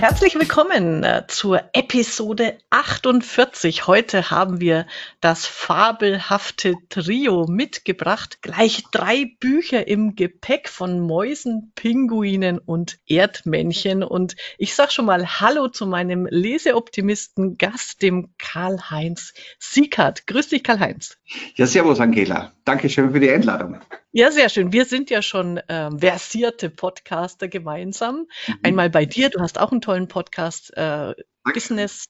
herzlich willkommen äh, zur Episode 48. Heute haben wir das fabelhafte Trio mitgebracht. Gleich drei Bücher im Gepäck von Mäusen, Pinguinen und Erdmännchen. Und ich sag schon mal Hallo zu meinem Leseoptimisten Gast, dem Karl-Heinz Siekert. Grüß dich, Karl-Heinz. Ja, servus, Angela. Dankeschön für die Einladung. Ja, sehr schön. Wir sind ja schon ähm, versierte Podcaster gemeinsam. Mhm. Einmal bei dir, du hast auch einen tollen Podcast, äh, Business.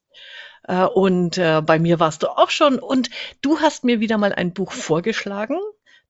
Äh, und äh, bei mir warst du auch schon. Und du hast mir wieder mal ein Buch vorgeschlagen,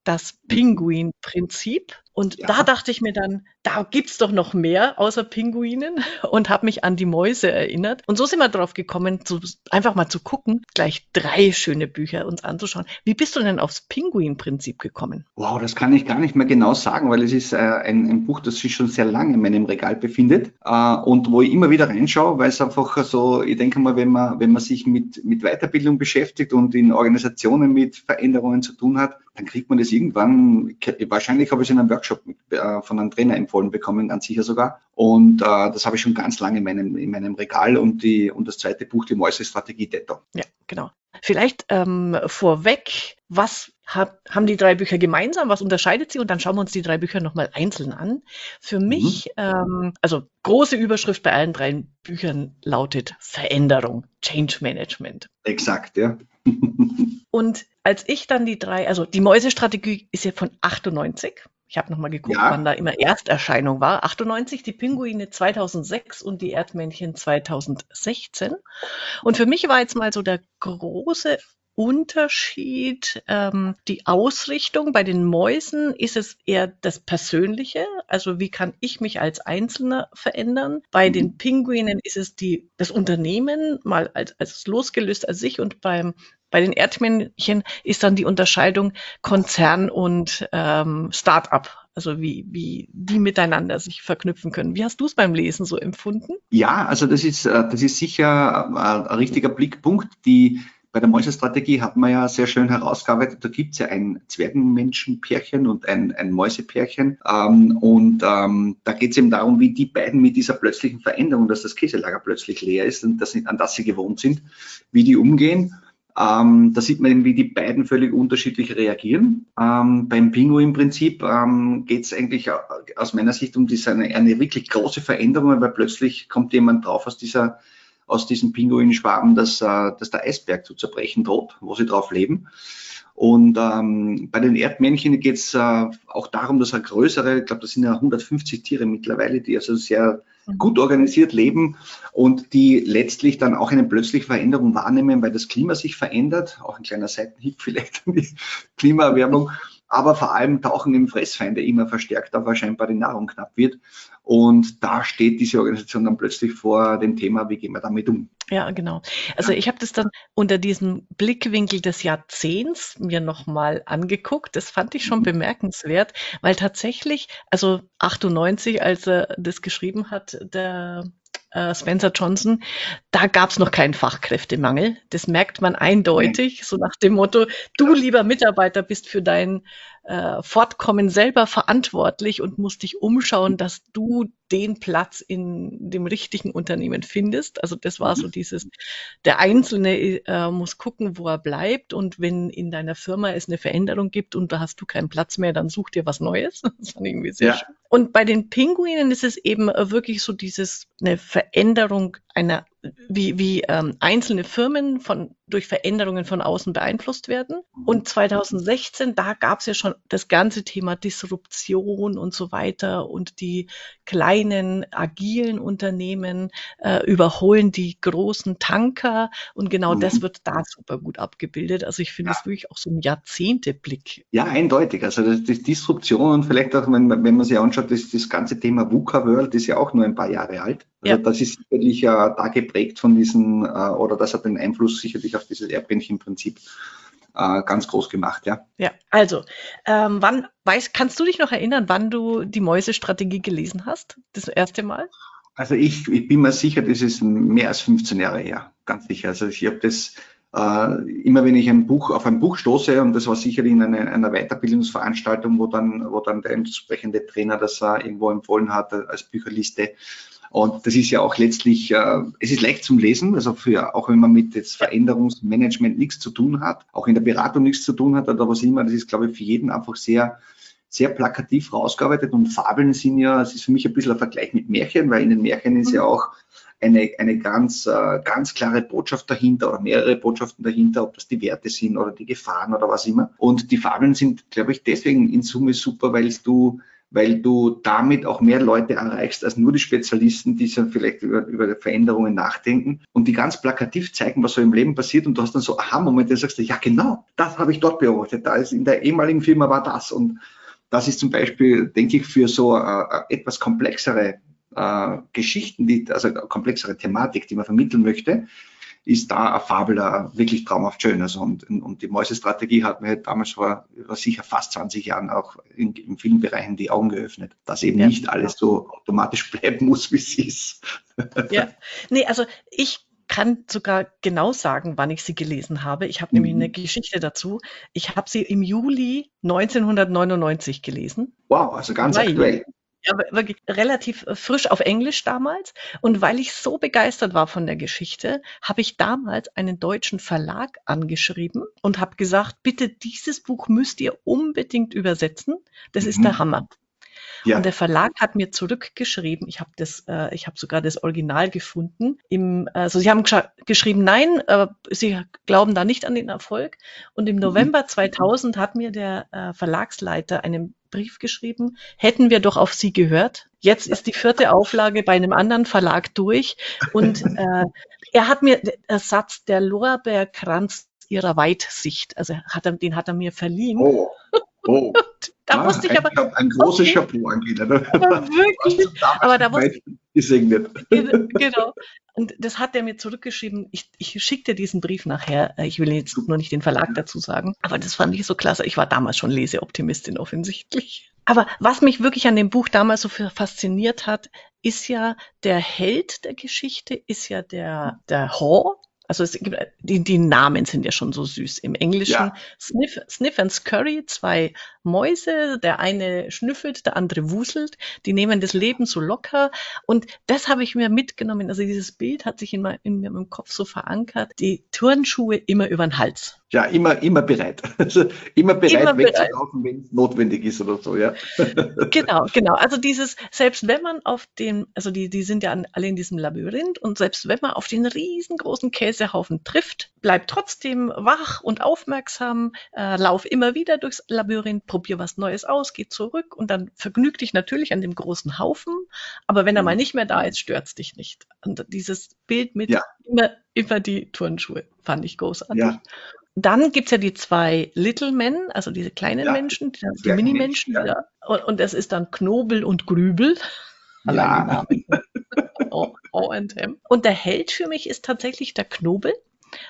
das. Pinguin-Prinzip. Und ja. da dachte ich mir dann, da gibt's doch noch mehr außer Pinguinen und habe mich an die Mäuse erinnert. Und so sind wir drauf gekommen, zu, einfach mal zu gucken, gleich drei schöne Bücher uns anzuschauen. Wie bist du denn aufs Pinguin-Prinzip gekommen? Wow, das kann ich gar nicht mehr genau sagen, weil es ist äh, ein, ein, Buch, das sich schon sehr lange in meinem Regal befindet äh, und wo ich immer wieder reinschaue, weil es einfach so, ich denke mal, wenn man, wenn man sich mit, mit Weiterbildung beschäftigt und in Organisationen mit Veränderungen zu tun hat, dann kriegt man das irgendwann, wahrscheinlich habe ich es in einem Workshop äh, von einem Trainer empfohlen bekommen, ganz sicher sogar. Und äh, das habe ich schon ganz lange in meinem, in meinem Regal und, die, und das zweite Buch, die Mäuse-Strategie Detto. Ja, genau. Vielleicht ähm, vorweg, was hat, haben die drei Bücher gemeinsam? Was unterscheidet sie? Und dann schauen wir uns die drei Bücher nochmal einzeln an. Für mhm. mich, mhm. ähm, also große Überschrift bei allen drei Büchern lautet Veränderung, Change Management. Exakt, ja. und als ich dann die drei, also die Mäusestrategie ist ja von 98. Ich habe nochmal geguckt, ja. wann da immer Ersterscheinung war. 98, die Pinguine 2006 und die Erdmännchen 2016. Und für mich war jetzt mal so der große Unterschied ähm, die Ausrichtung. Bei den Mäusen ist es eher das Persönliche, also wie kann ich mich als Einzelner verändern. Bei den mhm. Pinguinen ist es die, das Unternehmen mal als, als losgelöst als sich und beim bei den Erdmännchen ist dann die Unterscheidung Konzern und ähm, Start-up, also wie, wie die miteinander sich verknüpfen können. Wie hast du es beim Lesen so empfunden? Ja, also das ist, äh, das ist sicher äh, ein richtiger Blickpunkt. Die bei der Mäusestrategie hat man ja sehr schön herausgearbeitet, da gibt es ja ein Zwergenmenschenpärchen und ein, ein Mäusepärchen. Ähm, und ähm, da geht es eben darum, wie die beiden mit dieser plötzlichen Veränderung, dass das Käselager plötzlich leer ist und das, an das sie gewohnt sind, wie die umgehen. Ähm, da sieht man eben, wie die beiden völlig unterschiedlich reagieren. Ähm, beim Pinguin-Prinzip ähm, geht es eigentlich aus meiner Sicht um diese, eine, eine, wirklich große Veränderung, weil plötzlich kommt jemand drauf aus dieser aus diesen Pinguinschwaben, dass, äh, dass der Eisberg zu zerbrechen droht, wo sie drauf leben. Und ähm, bei den Erdmännchen geht es äh, auch darum, dass er größere, ich glaube, das sind ja 150 Tiere mittlerweile, die also sehr gut organisiert leben und die letztlich dann auch eine plötzliche Veränderung wahrnehmen, weil das Klima sich verändert. Auch ein kleiner Seitenhieb vielleicht an die Klimaerwärmung. Aber vor allem tauchen eben Fressfeinde immer verstärkt auf, weil scheinbar die Nahrung knapp wird. Und da steht diese Organisation dann plötzlich vor dem Thema, wie gehen wir damit um? Ja, genau. Also ich habe das dann unter diesem Blickwinkel des Jahrzehnts mir nochmal angeguckt. Das fand ich schon mhm. bemerkenswert, weil tatsächlich, also 98, als er das geschrieben hat, der äh, Spencer Johnson, da gab es noch keinen Fachkräftemangel. Das merkt man eindeutig, so nach dem Motto, du lieber Mitarbeiter bist für dein äh, Fortkommen selber verantwortlich und musst dich umschauen, dass du den Platz in dem richtigen Unternehmen findest. Also das war so mhm. dieses, der Einzelne äh, muss gucken, wo er bleibt und wenn in deiner Firma es eine Veränderung gibt und da hast du keinen Platz mehr, dann such dir was Neues. Das fand ich irgendwie sehr ja. schön. Und bei den Pinguinen ist es eben wirklich so dieses, eine Veränderung einer wie, wie ähm, einzelne Firmen von, durch Veränderungen von außen beeinflusst werden. Und 2016, da gab es ja schon das ganze Thema Disruption und so weiter und die kleinen, agilen Unternehmen äh, überholen die großen Tanker und genau mhm. das wird da super gut abgebildet. Also ich finde es ja. wirklich auch so ein Jahrzehnteblick. Ja, eindeutig. Also das, das Disruption und vielleicht auch, wenn, wenn man sich anschaut, das, das ganze Thema VUCA World ist ja auch nur ein paar Jahre alt. Also ja. das ist sicherlich äh, da geprägt von diesen, äh, oder das hat den Einfluss sicherlich auf dieses Erdbändchenprinzip äh, ganz groß gemacht, ja. Ja, also, ähm, wann, weißt, kannst du dich noch erinnern, wann du die Mäusestrategie gelesen hast? Das erste Mal? Also ich, ich bin mir sicher, das ist mehr als 15 Jahre her, ganz sicher. Also ich habe das äh, immer wenn ich ein Buch auf ein Buch stoße, und das war sicherlich in einer, einer Weiterbildungsveranstaltung, wo dann, wo dann der entsprechende Trainer das äh, irgendwo empfohlen hat als Bücherliste, Und das ist ja auch letztlich, äh, es ist leicht zum Lesen, also für, auch wenn man mit jetzt Veränderungsmanagement nichts zu tun hat, auch in der Beratung nichts zu tun hat oder was immer, das ist, glaube ich, für jeden einfach sehr, sehr plakativ rausgearbeitet und Fabeln sind ja, es ist für mich ein bisschen ein Vergleich mit Märchen, weil in den Märchen ist ja mhm. auch eine, eine ganz, äh, ganz klare Botschaft dahinter oder mehrere Botschaften dahinter, ob das die Werte sind oder die Gefahren oder was immer. Und die Fabeln sind, glaube ich, deswegen in Summe super, weil du weil du damit auch mehr Leute erreichst als nur die Spezialisten, die so vielleicht über, über Veränderungen nachdenken und die ganz plakativ zeigen, was so im Leben passiert und du hast dann so Aha-Momente, sagst du, ja genau, das habe ich dort beobachtet, da ist in der ehemaligen Firma war das und das ist zum Beispiel, denke ich, für so äh, etwas komplexere äh, Geschichten, die, also komplexere Thematik, die man vermitteln möchte, ist da eine Fabel wirklich traumhaft schön. Also und, und die Mäusestrategie hat mir halt damals vor, vor sicher fast 20 Jahren auch in, in, vielen Bereichen die Augen geöffnet, dass eben ja. nicht alles so automatisch bleiben muss, wie es ist. Ja, nee, also ich kann sogar genau sagen, wann ich sie gelesen habe. Ich habe mhm. nämlich eine Geschichte dazu. Ich habe sie im Juli 1999 gelesen. Wow, also ganz Weil, aktuell. Ja, wirklich relativ äh, frisch auf Englisch damals. Und weil ich so begeistert war von der Geschichte, habe ich damals einen deutschen Verlag angeschrieben und habe gesagt, bitte dieses Buch müsst ihr unbedingt übersetzen. Das mhm. ist der mhm. Hammer. Ja. Und der Verlag hat mir zurückgeschrieben, ich habe das, äh, ich habe sogar das Original gefunden. Im, also sie haben geschrieben, nein, äh, sie glauben da nicht an den Erfolg. Und im mhm. November 2000 hat mir der äh, Verlagsleiter einen Brief geschrieben, hätten wir doch auf Sie gehört. Jetzt ist die vierte Auflage bei einem anderen Verlag durch und äh, er hat mir der Satz der Lorbeerkranz ihrer Weitsicht, also hat er, den hat er mir verliehen. Oh. Oh. da ah, wusste ich aber. Ein, ein großes okay. Chapeau, Angela. Ne? Aber wirklich. aber da wusste gesegnet. Genau. Und das hat er mir zurückgeschrieben. Ich, ich schicke dir diesen Brief nachher. Ich will jetzt nur nicht den Verlag dazu sagen. Aber das fand ich so klasse. Ich war damals schon Leseoptimistin offensichtlich. Aber was mich wirklich an dem Buch damals so fasziniert hat, ist ja der Held der Geschichte, ist ja der, der Haw, also es gibt, die, die Namen sind ja schon so süß. Im Englischen ja. Sniff, Sniff and Scurry, zwei Mäuse, der eine schnüffelt, der andere wuselt. Die nehmen das Leben so locker. Und das habe ich mir mitgenommen. Also dieses Bild hat sich in, mein, in meinem Kopf so verankert. Die Turnschuhe immer über den Hals. Ja, immer, immer bereit. Also immer bereit immer wegzulaufen, wenn es notwendig ist oder so, ja. Genau, genau. Also dieses, selbst wenn man auf den, also die, die sind ja alle in diesem Labyrinth und selbst wenn man auf den riesengroßen Käsehaufen trifft, bleibt trotzdem wach und aufmerksam, äh, lauf immer wieder durchs Labyrinth, probier was Neues aus, geh zurück und dann vergnüg dich natürlich an dem großen Haufen, aber wenn er mal mhm. nicht mehr da ist, stört's dich nicht. Und dieses Bild mit ja. immer, immer die Turnschuhe fand ich großartig. Ja. Dann gibt's ja die zwei Little Men, also diese kleinen ja, Menschen, die, die Mini-Menschen. Ja. Und, und das ist dann Knobel und Grübel. Ja. o, o and M. Und der Held für mich ist tatsächlich der Knobel,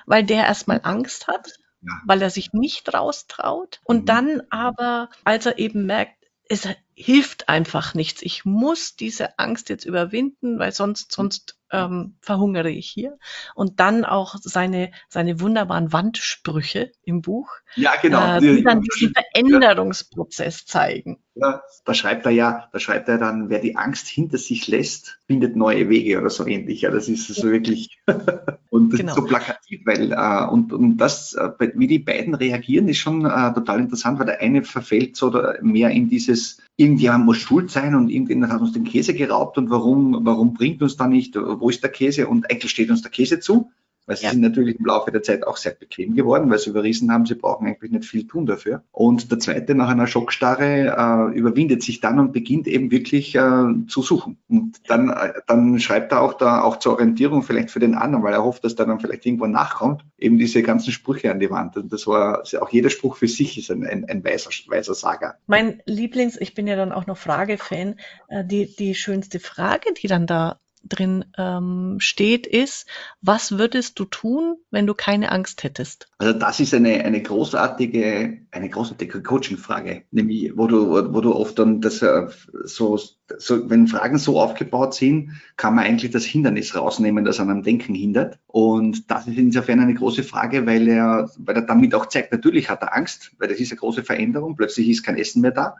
weil der erstmal Angst hat, ja. weil er sich nicht raustraut. Und mhm. dann aber, als er eben merkt, es hilft einfach nichts. Ich muss diese Angst jetzt überwinden, weil sonst, sonst ähm, verhungere ich hier. Und dann auch seine, seine wunderbaren Wandsprüche im Buch, ja, genau. äh, die dann diesen Veränderungsprozess zeigen. Ja, da schreibt er ja, da schreibt er dann, wer die Angst hinter sich lässt, findet neue Wege oder so ähnlich. Ja, das ist so ja. wirklich und genau. so plakativ, weil äh, und, und das, äh, wie die beiden reagieren, ist schon äh, total interessant, weil der eine verfällt so mehr in dieses irgendjemand muss schuld sein und irgendjemand hat uns den Käse geraubt und warum, warum bringt uns da nicht, wo ist der Käse und eigentlich steht uns der Käse zu. Weil sie ja. sind natürlich im Laufe der Zeit auch sehr bequem geworden, weil sie überrissen haben, sie brauchen eigentlich nicht viel tun dafür. Und der zweite nach einer Schockstarre äh, überwindet sich dann und beginnt eben wirklich äh, zu suchen. Und dann, äh, dann schreibt er auch da auch zur Orientierung vielleicht für den anderen, weil er hofft, dass der dann vielleicht irgendwo nachkommt, eben diese ganzen Sprüche an die Wand. Und das war auch jeder Spruch für sich ist ein, ein, ein weiser, weiser Saga. Mein Lieblings, ich bin ja dann auch noch Frage-Fan, äh, die, die schönste Frage, die dann da drin ähm, steht, ist, was würdest du tun, wenn du keine Angst hättest? Also das ist eine, eine großartige, eine großartige Coaching-Frage, nämlich wo du, wo du oft dann das äh, so, so, wenn Fragen so aufgebaut sind, kann man eigentlich das Hindernis rausnehmen, das an einem Denken hindert. Und das ist insofern eine große Frage, weil er, weil er damit auch zeigt, natürlich hat er Angst, weil das ist eine große Veränderung, plötzlich ist kein Essen mehr da.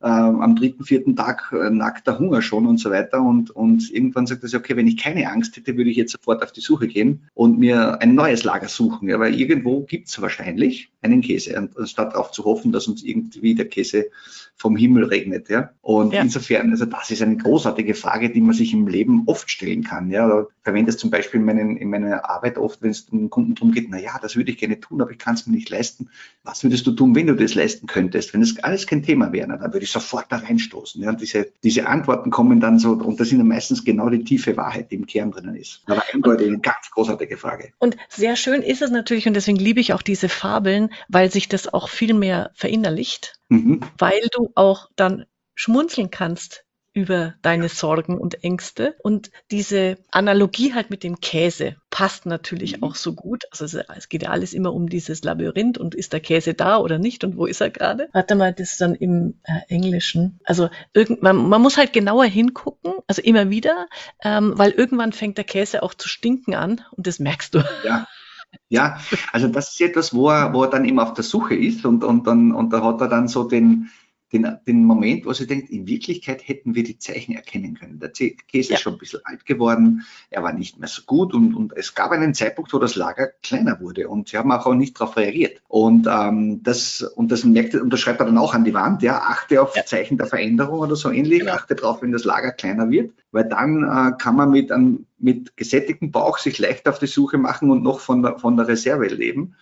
Äh, am dritten, vierten Tag äh, nackt der Hunger schon und so weiter. Und, und irgendwann sagt er sich, okay, wenn ich keine Angst hätte, würde ich jetzt sofort auf die Suche gehen und mir ein neues Lager suchen. Ja, weil irgendwo gibt es wahrscheinlich einen Käse, anstatt darauf zu hoffen, dass uns irgendwie der Käse vom Himmel regnet. Ja? Und ja. insofern, also das ist eine großartige Frage, die man sich im Leben oft stellen kann. Ja? Ich verwende es zum Beispiel in, meinen, in meiner Arbeit oft, wenn es dem Kunden darum geht, na ja, das würde ich gerne tun, aber ich kann es mir nicht leisten. Was würdest du tun, wenn du das leisten könntest? Wenn das alles kein Thema wäre, dann würde ich sofort da reinstoßen. Ja? Und diese, diese Antworten kommen dann so, und das sind dann meistens genau die tiefe Wahrheit, die im Kern drinnen ist. Aber eindeutig eine ganz großartige Frage. Und sehr schön ist es natürlich, und deswegen liebe ich auch diese Fabeln, weil sich das auch viel mehr verinnerlicht, mhm. weil du auch dann schmunzeln kannst über deine Sorgen und Ängste. Und diese Analogie halt mit dem Käse passt natürlich mhm. auch so gut. Also es geht ja alles immer um dieses Labyrinth und ist der Käse da oder nicht und wo ist er gerade? Warte mal, das ist dann im äh, Englischen. Also irgend, man, man muss halt genauer hingucken, also immer wieder, ähm, weil irgendwann fängt der Käse auch zu stinken an und das merkst du. Ja. Ja, also das ist etwas, wo er, wo er dann eben auf der Suche ist und, und, dann, und da hat er dann so den, den, den Moment, wo sie denkt, in Wirklichkeit hätten wir die Zeichen erkennen können. Der Käse ja. ist schon ein bisschen alt geworden, er war nicht mehr so gut und, und es gab einen Zeitpunkt, wo das Lager kleiner wurde und sie haben auch nicht darauf reagiert. Und ähm, das, und das merkt, und das schreibt er dann auch an die Wand, ja, achte auf ja. Zeichen der Veränderung oder so ähnlich, genau. achte darauf, wenn das Lager kleiner wird, weil dann äh, kann man mit, einem, mit gesättigtem Bauch sich leicht auf die Suche machen und noch von der, von der Reserve leben.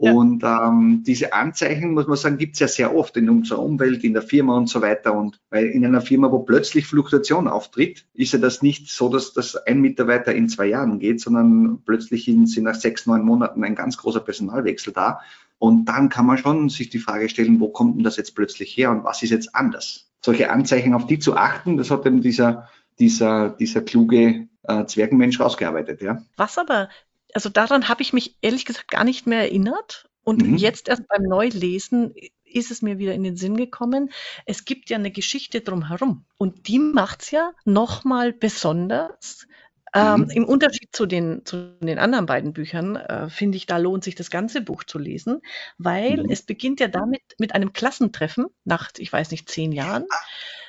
Und ähm, diese Anzeichen, muss man sagen, gibt es ja sehr oft in unserer Umwelt, in der Firma und so weiter. Und weil in einer Firma, wo plötzlich Fluktuation auftritt, ist ja das nicht so, dass das ein Mitarbeiter in zwei Jahren geht, sondern plötzlich sind nach sechs, neun Monaten ein ganz großer Personalwechsel da. Und dann kann man schon sich die Frage stellen, wo kommt denn das jetzt plötzlich her und was ist jetzt anders? Solche Anzeichen, auf die zu achten, das hat eben dieser, dieser, dieser kluge äh, Zwergenmensch rausgearbeitet, ja. Was aber also daran habe ich mich ehrlich gesagt gar nicht mehr erinnert. Und mhm. jetzt erst beim Neulesen ist es mir wieder in den Sinn gekommen. Es gibt ja eine Geschichte drumherum. Und die macht's ja nochmal besonders. Ähm, mhm. Im Unterschied zu den, zu den anderen beiden Büchern äh, finde ich, da lohnt sich das ganze Buch zu lesen, weil mhm. es beginnt ja damit mit einem Klassentreffen nach, ich weiß nicht, zehn Jahren.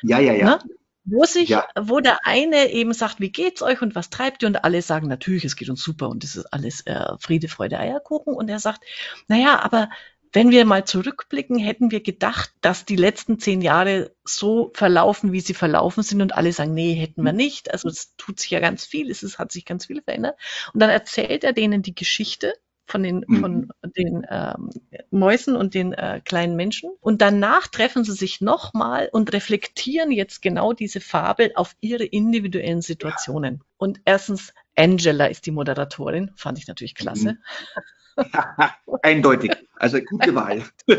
Ja, ja, ja. Ne? Wo sich, ja. wo der eine eben sagt, wie geht's euch und was treibt ihr? Und alle sagen, natürlich, es geht uns super und es ist alles äh, Friede, Freude, Eierkuchen. Und er sagt, naja, aber wenn wir mal zurückblicken, hätten wir gedacht, dass die letzten zehn Jahre so verlaufen, wie sie verlaufen sind. Und alle sagen, nee, hätten wir nicht. Also es tut sich ja ganz viel, es ist, hat sich ganz viel verändert. Und dann erzählt er denen die Geschichte von den, mhm. von den ähm, Mäusen und den äh, kleinen Menschen. Und danach treffen sie sich nochmal und reflektieren jetzt genau diese Fabel auf ihre individuellen Situationen. Ja. Und erstens, Angela ist die Moderatorin, fand ich natürlich klasse. Mhm. Eindeutig, also gute Wahl.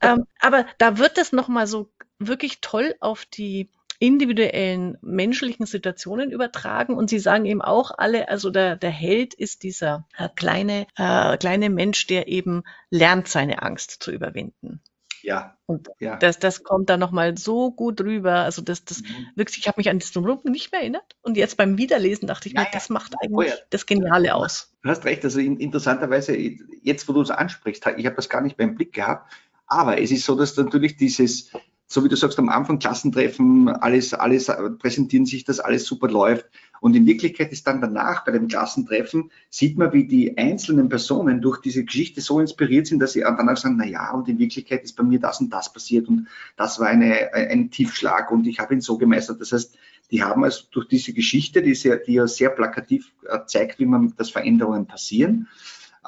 ähm, aber da wird es nochmal so wirklich toll auf die individuellen menschlichen Situationen übertragen. Und sie sagen eben auch alle, also der, der Held ist dieser äh, kleine, äh, kleine Mensch, der eben lernt, seine Angst zu überwinden. Ja. Und ja. Das, das kommt da nochmal so gut rüber. Also das, das mhm. wirklich, ich habe mich an das Drumherum nicht mehr erinnert. Und jetzt beim Wiederlesen dachte ich ja, mir, das macht eigentlich oh ja. das Geniale aus. Du hast recht, also in, interessanterweise, jetzt wo du es ansprichst, ich habe das gar nicht beim Blick gehabt, aber es ist so, dass natürlich dieses, so wie du sagst, am Anfang Klassentreffen, alles, alles präsentieren sich, dass alles super läuft. Und in Wirklichkeit ist dann danach bei dem Klassentreffen, sieht man, wie die einzelnen Personen durch diese Geschichte so inspiriert sind, dass sie danach sagen, na ja, und in Wirklichkeit ist bei mir das und das passiert und das war eine, ein Tiefschlag und ich habe ihn so gemeistert. Das heißt, die haben also durch diese Geschichte, die, sehr, die ja sehr plakativ äh, zeigt, wie man, dass Veränderungen passieren,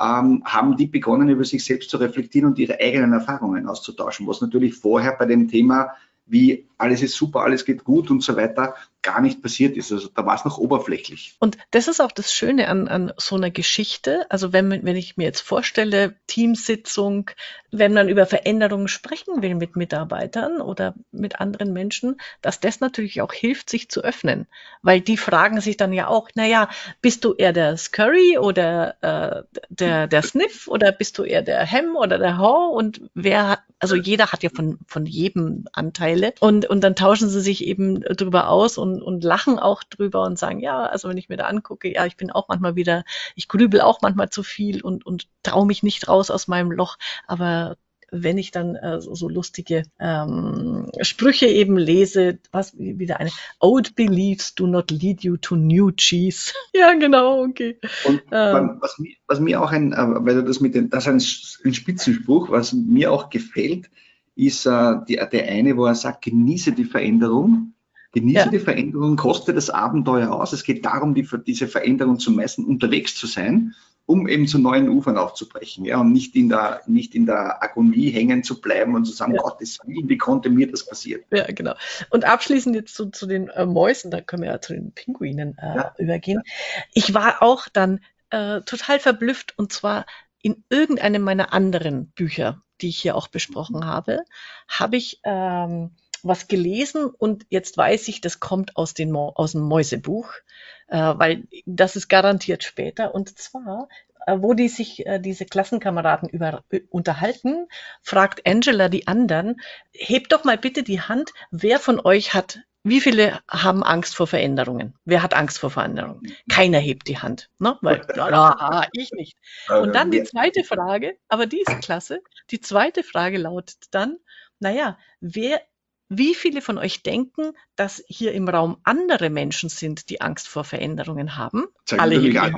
ähm, haben die begonnen, über sich selbst zu reflektieren und ihre eigenen Erfahrungen auszutauschen, was natürlich vorher bei dem Thema, wie alles ist super, alles geht gut und so weiter, gar nicht passiert ist. Also da war es noch oberflächlich. Und das ist auch das Schöne an, an so einer Geschichte. Also wenn, wenn ich mir jetzt vorstelle, Teamsitzung, wenn man über Veränderungen sprechen will mit Mitarbeitern oder mit anderen Menschen, dass das natürlich auch hilft, sich zu öffnen. Weil die fragen sich dann ja auch, naja, bist du eher der Scurry oder äh, der, der Sniff oder bist du eher der Hem oder der Haw? Und wer, also jeder hat ja von, von jedem Anteile. Und, und dann tauschen sie sich eben drüber aus und und, und lachen auch drüber und sagen, ja, also wenn ich mir da angucke, ja, ich bin auch manchmal wieder, ich grübel auch manchmal zu viel und, und traue mich nicht raus aus meinem Loch, aber wenn ich dann äh, so, so lustige ähm, Sprüche eben lese, was wieder eine Old beliefs do not lead you to new cheese. ja, genau, okay. Und ähm, was, mir, was mir auch ein, äh, weil du das mit den, das ist ein, ein Spitzenspruch, was mir auch gefällt, ist äh, die, der eine, wo er sagt, genieße die Veränderung. Genieße ja. die Veränderung, koste das Abenteuer aus. Es geht darum, die, diese Veränderung zu messen, unterwegs zu sein um eben zu neuen Ufern aufzubrechen, ja, und nicht in der, nicht in der Agonie hängen zu bleiben und zu sagen, ja. Gottes Willen, wie konnte mir das passieren? Ja, genau. Und abschließend jetzt zu, zu den äh, Mäusen, da können wir ja zu den Pinguinen äh, ja. übergehen. Ich war auch dann äh, total verblüfft und zwar in irgendeinem meiner anderen Bücher, die ich hier auch besprochen habe, habe ich ähm, was gelesen und jetzt weiß ich, das kommt aus, den, aus dem Mäusebuch, äh, weil das ist garantiert später. Und zwar, äh, wo die sich äh, diese Klassenkameraden über, unterhalten, fragt Angela die anderen, hebt doch mal bitte die Hand, wer von euch hat wie viele haben Angst vor Veränderungen? Wer hat Angst vor Veränderungen? Keiner hebt die Hand, ne? Weil, ja, ich nicht. Und dann die zweite Frage, aber die ist klasse. Die zweite Frage lautet dann, naja, wer wie viele von euch denken, dass hier im Raum andere Menschen sind, die Angst vor Veränderungen haben? Zeig Alle hier an.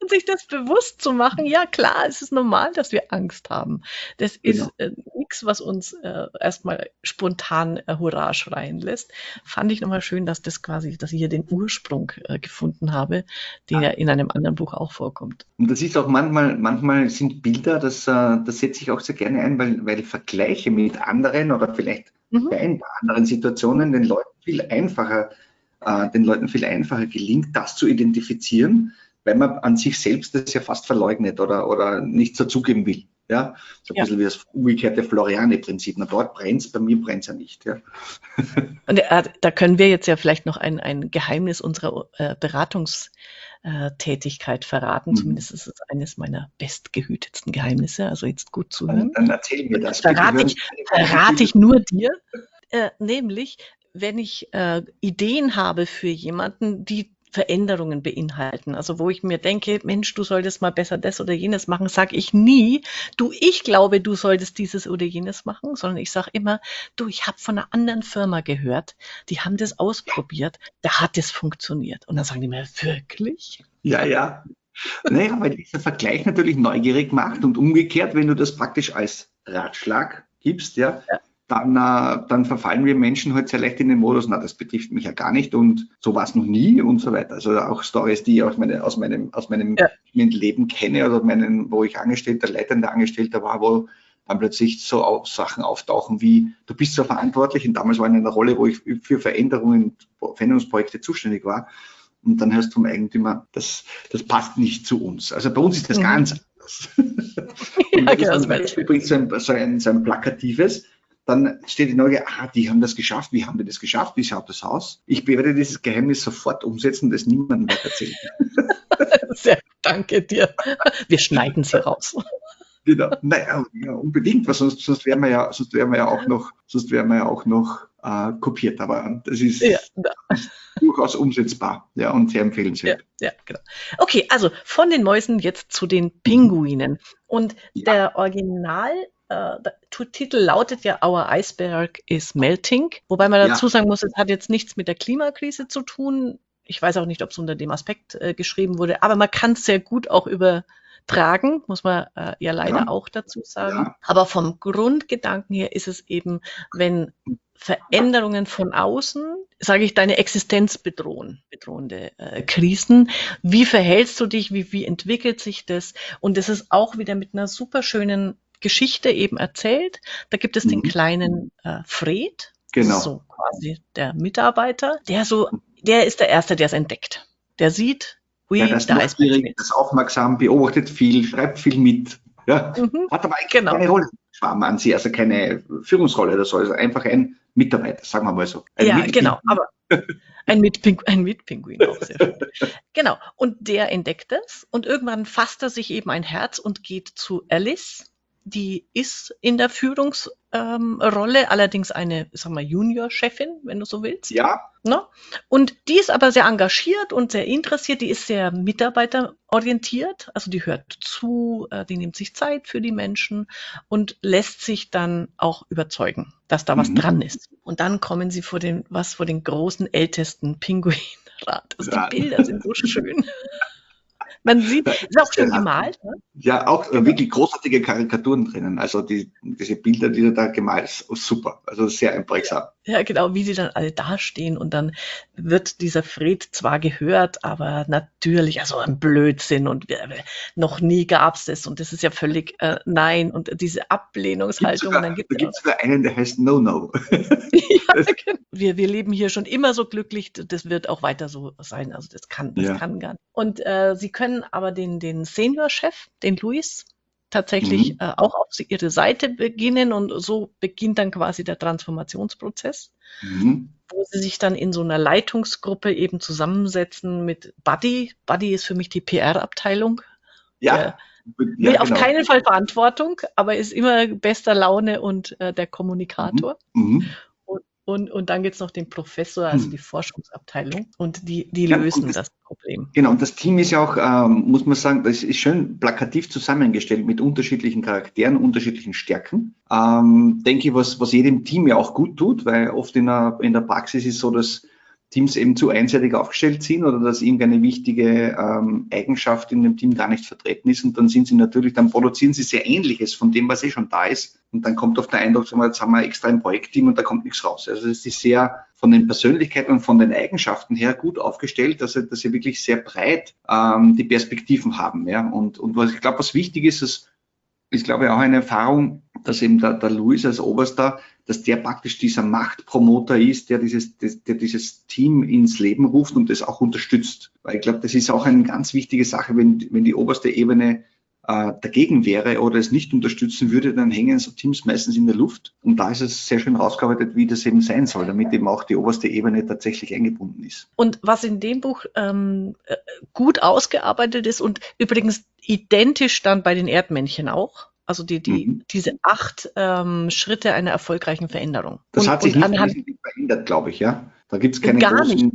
Und sich das bewusst zu machen, ja klar, es ist normal, dass wir Angst haben. Das ist genau. äh, nichts, was uns äh, erstmal spontan äh, Hurra schreien lässt. Fand ich nochmal schön, dass das quasi, dass ich hier den Ursprung äh, gefunden habe, der ja. in einem anderen Buch auch vorkommt. Und das ist auch manchmal, manchmal sind Bilder, das, äh, das setze ich auch sehr gerne ein, weil, weil Vergleiche mit anderen oder vielleicht mhm. paar anderen Situationen den Leuten viel einfacher, äh, den Leuten viel einfacher gelingt, das zu identifizieren, weil man an sich selbst das ja fast verleugnet oder, oder nicht so zugeben will. Ja, so ein ja. bisschen wie das umgekehrte Floriane-Prinzip. Na, dort brennt es, bei mir brennt es ja nicht. Ja. Und äh, da können wir jetzt ja vielleicht noch ein, ein Geheimnis unserer äh, Beratungs- äh, verraten. Mhm. Zumindest ist es eines meiner bestgehütetsten Geheimnisse. Also jetzt gut zuhören. Dann, dann erzähl mir das. Verrate ich, verrate ich nur dir. Äh, nämlich, wenn ich äh, Ideen habe für jemanden, die Veränderungen beinhalten. Also wo ich mir denke, Mensch, du solltest mal besser das oder jenes machen, sage ich nie, du, ich glaube, du solltest dieses oder jenes machen, sondern ich sage immer, du, ich habe von einer anderen Firma gehört, die haben das ausprobiert, da hat es funktioniert. Und dann sagen die mir, wirklich? Ja, ja. Naja, weil dieser Vergleich natürlich neugierig macht und umgekehrt, wenn du das praktisch als Ratschlag gibst, ja, ja dann, äh, dann verfallen wir Menschen halt sehr leicht in den Modus, na, das betrifft mich ja gar nicht und so war es noch nie und so weiter. Also auch Stories, die ich aus, meine, aus meinem, aus meinem ja. Leben kenne oder meinen, wo ich Angestellter, leitender Angestellter war, wo dann plötzlich so auch Sachen auftauchen wie, du bist so verantwortlich und damals war ich in einer Rolle, wo ich für Veränderungen, Veränderungsprojekte zuständig war. Und dann hörst du vom Eigentümer, das, das passt nicht zu uns. Also bei uns ist das mhm. ganz anders. ja, das genau, ist übrigens so ein, so, ein, so ein plakatives, dann steht die Neugier, ah, die haben das geschafft, wie haben die das geschafft, wie schaut das aus? Ich werde dieses Geheimnis sofort umsetzen, das niemandem weiter erzählen. Sehr, danke dir. Wir schneiden sie raus. Genau. Naja, ja, unbedingt, weil sonst, sonst wären wir ja, sonst wären wir ja auch noch, sonst wären wir ja auch noch äh, kopiert. Aber das ist, ja, ist durchaus umsetzbar, ja, und sehr empfehlenswert. Ja, ja, genau. Okay, also von den Mäusen jetzt zu den Pinguinen. Und der Original äh, der Titel lautet ja Our Iceberg is Melting, wobei man dazu ja. sagen muss, es hat jetzt nichts mit der Klimakrise zu tun. Ich weiß auch nicht, ob es unter dem Aspekt äh, geschrieben wurde, aber man kann es sehr gut auch übertragen, muss man äh, ja leider ja. auch dazu sagen. Ja. Aber vom Grundgedanken her ist es eben, wenn Veränderungen von außen, sage ich, deine Existenz bedrohen, bedrohende äh, Krisen. Wie verhältst du dich? Wie, wie entwickelt sich das? Und das ist auch wieder mit einer super schönen Geschichte eben erzählt. Da gibt es mhm. den kleinen äh, Fred, genau. so quasi der Mitarbeiter, der so, der ist der Erste, der es entdeckt. Der sieht, ui, ja, das da ist das aufmerksam, beobachtet viel, schreibt viel mit. Ja, mhm. hat aber eigentlich genau. keine Rolle Schwarm an sie, also keine Führungsrolle oder so, also einfach ein Mitarbeiter, sagen wir mal so. Ein ja, genau, aber ein, Mitpinguin, ein Mitpinguin auch sehr schön. genau, und der entdeckt es und irgendwann fasst er sich eben ein Herz und geht zu Alice die ist in der Führungsrolle, ähm, allerdings eine, sag mal, Junior-Chefin, wenn du so willst. Ja. Ne? Und die ist aber sehr engagiert und sehr interessiert, die ist sehr mitarbeiterorientiert, also die hört zu, äh, die nimmt sich Zeit für die Menschen und lässt sich dann auch überzeugen, dass da was mhm. dran ist. Und dann kommen sie vor den, was vor den großen, ältesten Pinguinrat. Also die Bilder sind so schön. Man sieht, ist auch schön gemalt. Ne? Ja, auch äh, wirklich großartige Karikaturen drinnen. Also die, diese Bilder, die er da gemalt ist, super. Also sehr einprägsam. Ja, genau, wie sie dann alle dastehen und dann wird dieser Fred zwar gehört, aber natürlich, also ein Blödsinn und noch nie gab's das und das ist ja völlig äh, nein und diese Ablehnungshaltung. Sogar, dann gibt's da gibt es sogar einen, der heißt No No. ja, genau. wir, wir leben hier schon immer so glücklich, das wird auch weiter so sein. Also das kann, das ja. kann gar nicht. Und äh, sie können aber den, den Senior-Chef, den Luis, tatsächlich mhm. äh, auch auf ihre Seite beginnen und so beginnt dann quasi der Transformationsprozess, mhm. wo sie sich dann in so einer Leitungsgruppe eben zusammensetzen mit Buddy. Buddy ist für mich die PR-Abteilung. Ja. Der, ja, auf genau. keinen Fall Verantwortung, aber ist immer bester Laune und äh, der Kommunikator. Mhm. Und, und dann gibt es noch den Professor, also hm. die Forschungsabteilung, und die, die ja, lösen das, das, Problem. Genau, und das Team ist ja auch, ähm, muss man sagen, das ist schön plakativ zusammengestellt mit unterschiedlichen Charakteren, unterschiedlichen Stärken. Ähm, denke ich, was, was jedem Team ja auch gut tut, weil oft in der, in der Praxis ist so, dass Teams eben zu einseitig aufgestellt sind oder dass irgendeine wichtige ähm, Eigenschaft in dem Team gar nicht vertreten ist. Und dann sind sie natürlich, dann produzieren sie sehr Ähnliches von dem, was eh schon da ist. Und dann kommt oft der Eindruck, jetzt haben wir extra ein Projektteam und da kommt nichts raus. Also es ist sehr von den Persönlichkeiten und von den Eigenschaften her gut aufgestellt, dass sie, dass sie wirklich sehr breit ähm, die Perspektiven haben. Ja? Und, und was ich glaube, was wichtig ist, ist, ist glaube ich auch eine Erfahrung, dass eben der, der Louis als Oberster dass der praktisch dieser Machtpromoter ist, der dieses, der dieses Team ins Leben ruft und das auch unterstützt. Weil ich glaube, das ist auch eine ganz wichtige Sache, wenn, wenn die oberste Ebene äh, dagegen wäre oder es nicht unterstützen würde, dann hängen so Teams meistens in der Luft. Und da ist es sehr schön rausgearbeitet, wie das eben sein soll, damit eben auch die oberste Ebene tatsächlich eingebunden ist. Und was in dem Buch ähm, äh, gut ausgearbeitet ist und übrigens identisch dann bei den Erdmännchen auch, also die, die, mhm. diese acht ähm, Schritte einer erfolgreichen Veränderung. Das und, hat sich nicht anhand, verändert, glaube ich, ja. Da gibt es keine gar großen, nicht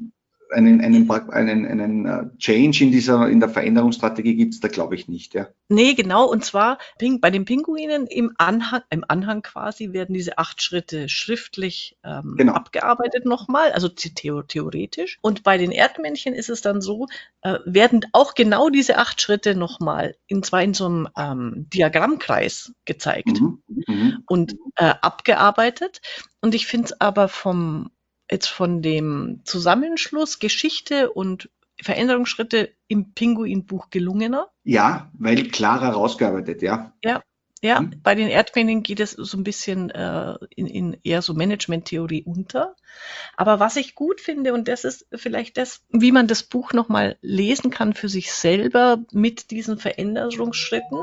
einen, einen, einen, einen uh, Change in dieser, in der Veränderungsstrategie gibt es da, glaube ich, nicht, ja. Nee, genau. Und zwar bei den Pinguinen im Anhang, im Anhang quasi werden diese acht Schritte schriftlich ähm, genau. abgearbeitet nochmal, also theoretisch. Und bei den Erdmännchen ist es dann so, äh, werden auch genau diese acht Schritte nochmal in zwar in so einem ähm, Diagrammkreis gezeigt mhm. Mhm. und äh, abgearbeitet. Und ich finde es aber vom jetzt von dem Zusammenschluss Geschichte und Veränderungsschritte im Pinguinbuch gelungener. Ja, weil klarer rausgearbeitet, ja. Ja, ja, hm. bei den Erdmännchen geht es so ein bisschen äh, in, in eher so Management-Theorie unter. Aber was ich gut finde, und das ist vielleicht das, wie man das Buch nochmal lesen kann für sich selber mit diesen Veränderungsschritten,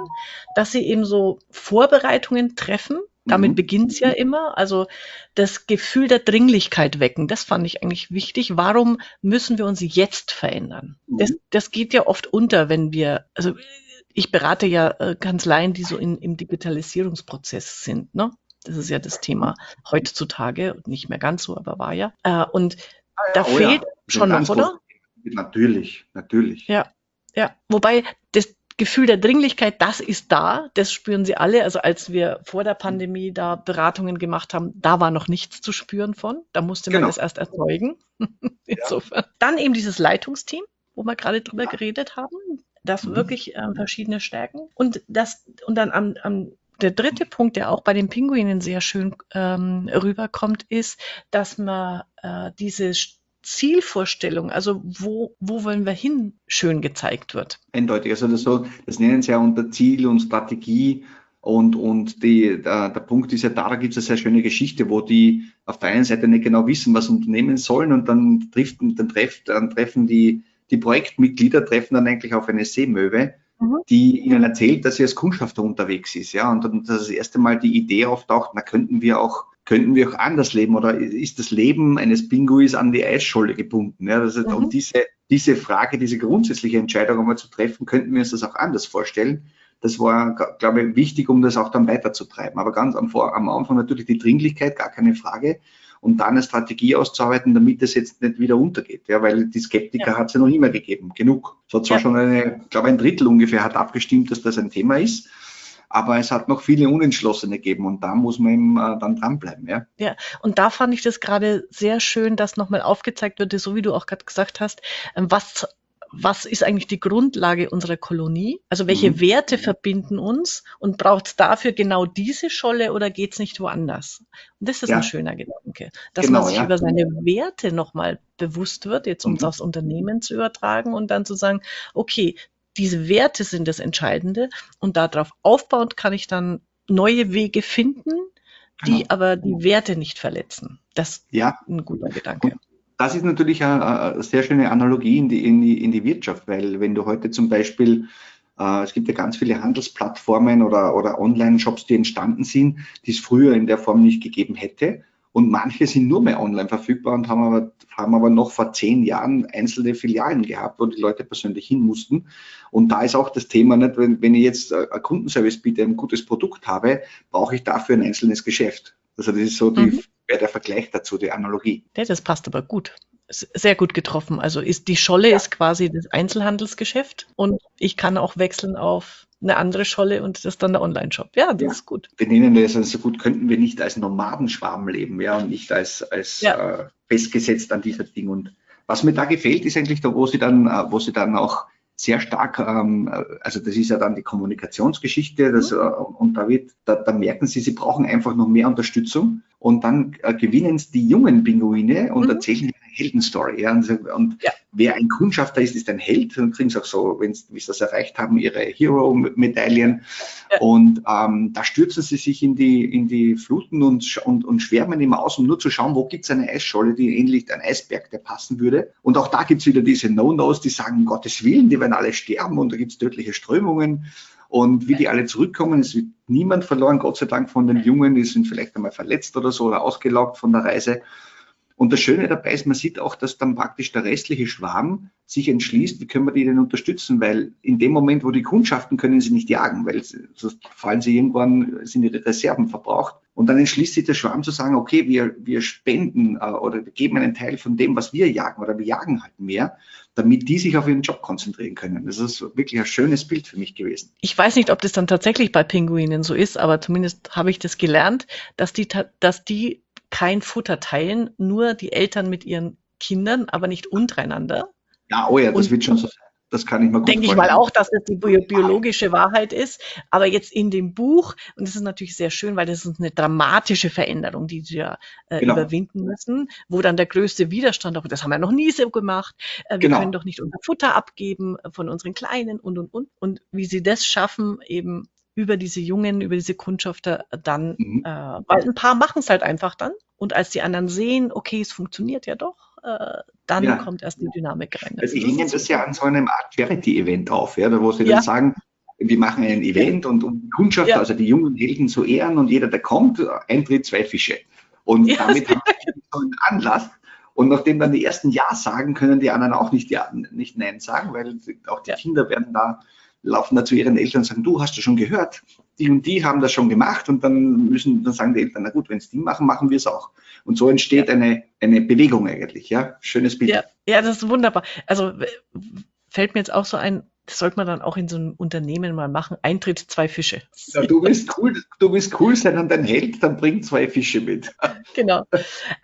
dass sie eben so Vorbereitungen treffen, damit mhm. beginnt's ja immer. Also das Gefühl der Dringlichkeit wecken, das fand ich eigentlich wichtig. Warum müssen wir uns jetzt verändern? Mhm. Das, das geht ja oft unter, wenn wir, also ich berate ja äh, Kanzleien, die so in, im Digitalisierungsprozess sind. Ne? Das ist ja das Thema heutzutage, nicht mehr ganz so, aber war ja. Äh, und ah da oh, fehlt ja. schon noch, oder? Natürlich, natürlich. Ja, ja. Wobei das, Gefühl der Dringlichkeit, das ist da, das spüren sie alle. Also als wir vor der Pandemie da Beratungen gemacht haben, da war noch nichts zu spüren von. Da musste man genau. das erst erzeugen. Insofern. Ja. Dann eben dieses Leitungsteam, wo wir gerade drüber ja. geredet haben, das mhm. wirklich äh, verschiedene Stärken. Und das, und dann am, am der dritte Punkt, der auch bei den Pinguinen sehr schön ähm, rüberkommt, ist, dass man äh, diese Zielvorstellung, also wo, wo wollen wir hin, schön gezeigt wird. Eindeutig. Also das, so, das nennen sie ja unter Ziel und Strategie. Und, und die, der, der Punkt ist ja da, da gibt es eine sehr schöne Geschichte, wo die auf der einen Seite nicht genau wissen, was unternehmen sollen und dann, trifft, dann, trefft, dann treffen die, die Projektmitglieder treffen dann eigentlich auf eine Seemöwe, mhm. die ihnen erzählt, dass sie als Kundschafter unterwegs ist. Ja, und dann das erste Mal die Idee auftaucht, na könnten wir auch könnten wir auch anders leben oder ist das Leben eines Pinguis an die Eisscholle gebunden? Ja, das ist, mhm. Und diese, diese Frage, diese grundsätzliche Entscheidung einmal zu treffen, könnten wir uns das auch anders vorstellen. Das war, glaube ich, wichtig, um das auch dann weiterzutreiben. Aber ganz am, am Anfang natürlich die Dringlichkeit, gar keine Frage. Und dann eine Strategie auszuarbeiten, damit es jetzt nicht wieder untergeht. Ja, weil die Skeptiker ja. hat es ja noch immer gegeben. Genug. Es hat zwar ja. schon eine, glaube ein Drittel ungefähr hat abgestimmt, dass das ein Thema ist aber es hat noch viele Unentschlossene gegeben und da muss man eben äh, dann dranbleiben. Ja. ja, und da fand ich das gerade sehr schön, dass nochmal aufgezeigt wird, so wie du auch gerade gesagt hast, ähm, was was ist eigentlich die Grundlage unserer Kolonie? Also welche mhm. Werte verbinden uns und braucht es dafür genau diese Scholle oder geht es nicht woanders? Und das ist ja. ein schöner Gedanke, dass genau, man sich ja. über seine Werte nochmal bewusst wird, jetzt um es mhm. aufs Unternehmen zu übertragen und dann zu sagen, okay, diese Werte sind das Entscheidende und darauf aufbauend kann ich dann neue Wege finden, die genau. aber die Werte nicht verletzen. Das ist ja. ein guter Gedanke. Und das ist natürlich eine, eine, sehr schöne Analogie in die, in, die, in die Wirtschaft, weil wenn du heute zum Beispiel äh, es gibt ja ganz viele Handelsplattformen oder, oder Online-Shops, die entstanden sind, die es früher in der Form nicht gegeben hätte. Und manche sind nur mehr online verfügbar und haben aber, haben aber noch vor zehn Jahren einzelne Filialen gehabt, wo die Leute persönlich hin mussten. Und da ist auch das Thema nicht, wenn, wenn ich jetzt ein Kundenservice biete, ein gutes Produkt habe, brauche ich dafür ein einzelnes Geschäft. Also das ist so die, mhm. der Vergleich dazu, die Analogie. Ja, das passt aber gut. Sehr gut getroffen. Also ist die Scholle ja. ist quasi das Einzelhandelsgeschäft und ich kann auch wechseln auf eine andere Scholle und das ist dann der Online-Shop. Ja, das ja. ist gut. Wir nennen das also so gut, könnten wir nicht als Nomadenschwarm leben, ja, und nicht als, als ja. äh, festgesetzt an dieser Ding. Und was mir da gefällt, ist eigentlich da, wo sie dann, äh, wo sie dann auch sehr stark, ähm, also das ist ja dann die Kommunikationsgeschichte, das, mhm. äh, und da wird, da, da merken sie, sie brauchen einfach noch mehr Unterstützung und dann äh, gewinnen es die jungen Pinguine und mhm. erzählen Heldenstory. Ja, und, und ja. wer ein Kundschafter ist, ist ein Held. Dann kriegen sie auch so, wenn sie das erreicht haben, ihre Hero-Medaillen. Ja. Und ähm, da stürzen sie sich in die, in die Fluten und, und, und schwärmen immer aus, um nur zu schauen, wo gibt es eine Eisscholle, die ähnlich ein Eisberg, der passen würde. Und auch da gibt es wieder diese No-Nos, die sagen, um Gottes Willen, die werden alle sterben und da gibt es tödliche Strömungen. Und wie die alle zurückkommen, es wird niemand verloren, Gott sei Dank von den Jungen, die sind vielleicht einmal verletzt oder so oder ausgelaugt von der Reise. Und das Schöne dabei ist, man sieht auch, dass dann praktisch der restliche Schwarm sich entschließt, wie können wir die denn unterstützen, weil in dem Moment, wo die Kundschaften können sie nicht jagen, weil sonst fallen sie irgendwann, sind ihre Reserven verbraucht. Und dann entschließt sich der Schwarm zu sagen, okay, wir, wir spenden äh, oder geben einen Teil von dem, was wir jagen oder wir jagen halt mehr, damit die sich auf ihren Job konzentrieren können. Das ist wirklich ein schönes Bild für mich gewesen. Ich weiß nicht, ob das dann tatsächlich bei Pinguinen so ist, aber zumindest habe ich das gelernt, dass die, dass die kein Futter teilen, nur die Eltern mit ihren Kindern, aber nicht untereinander. Ja, oh ja, das und, wird schon so sein. Das kann ich mal gut Denke ich mal auch, dass das die biologische Wahrheit ist. Aber jetzt in dem Buch, und das ist natürlich sehr schön, weil das ist eine dramatische Veränderung, die sie ja äh, genau. überwinden müssen, wo dann der größte Widerstand auch, das haben wir noch nie so gemacht, äh, wir genau. können doch nicht unser Futter abgeben von unseren Kleinen und, und, und. Und wie sie das schaffen, eben über diese Jungen, über diese Kundschafter dann, mhm. äh, weil ein paar machen es halt einfach dann. Und als die anderen sehen, okay, es funktioniert ja doch, äh, dann ja. kommt erst die Dynamik rein. Also die hängen das ja an so einem Art Charity-Event auf, ja, wo sie ja. dann sagen, wir machen ein Event und um die Kundschaft, ja. also die jungen Helden zu ehren und jeder, der kommt, Eintritt zwei Fische. Und damit haben wir so einen Anlass. Und nachdem dann die ersten Ja sagen, können die anderen auch nicht Ja, nicht Nein sagen, weil auch die Kinder werden da laufen da zu ihren Eltern und sagen, du hast du schon gehört, die und die haben das schon gemacht und dann müssen, dann sagen die Eltern, na gut, wenn es die machen, machen wir es auch. Und so entsteht ja. eine, eine Bewegung eigentlich, ja. Schönes Bild. Ja, ja, das ist wunderbar. Also fällt mir jetzt auch so ein, das sollte man dann auch in so einem Unternehmen mal machen. Eintritt zwei Fische. Ja, du willst cool, du willst cool sein und dein Held, dann bring zwei Fische mit. Genau.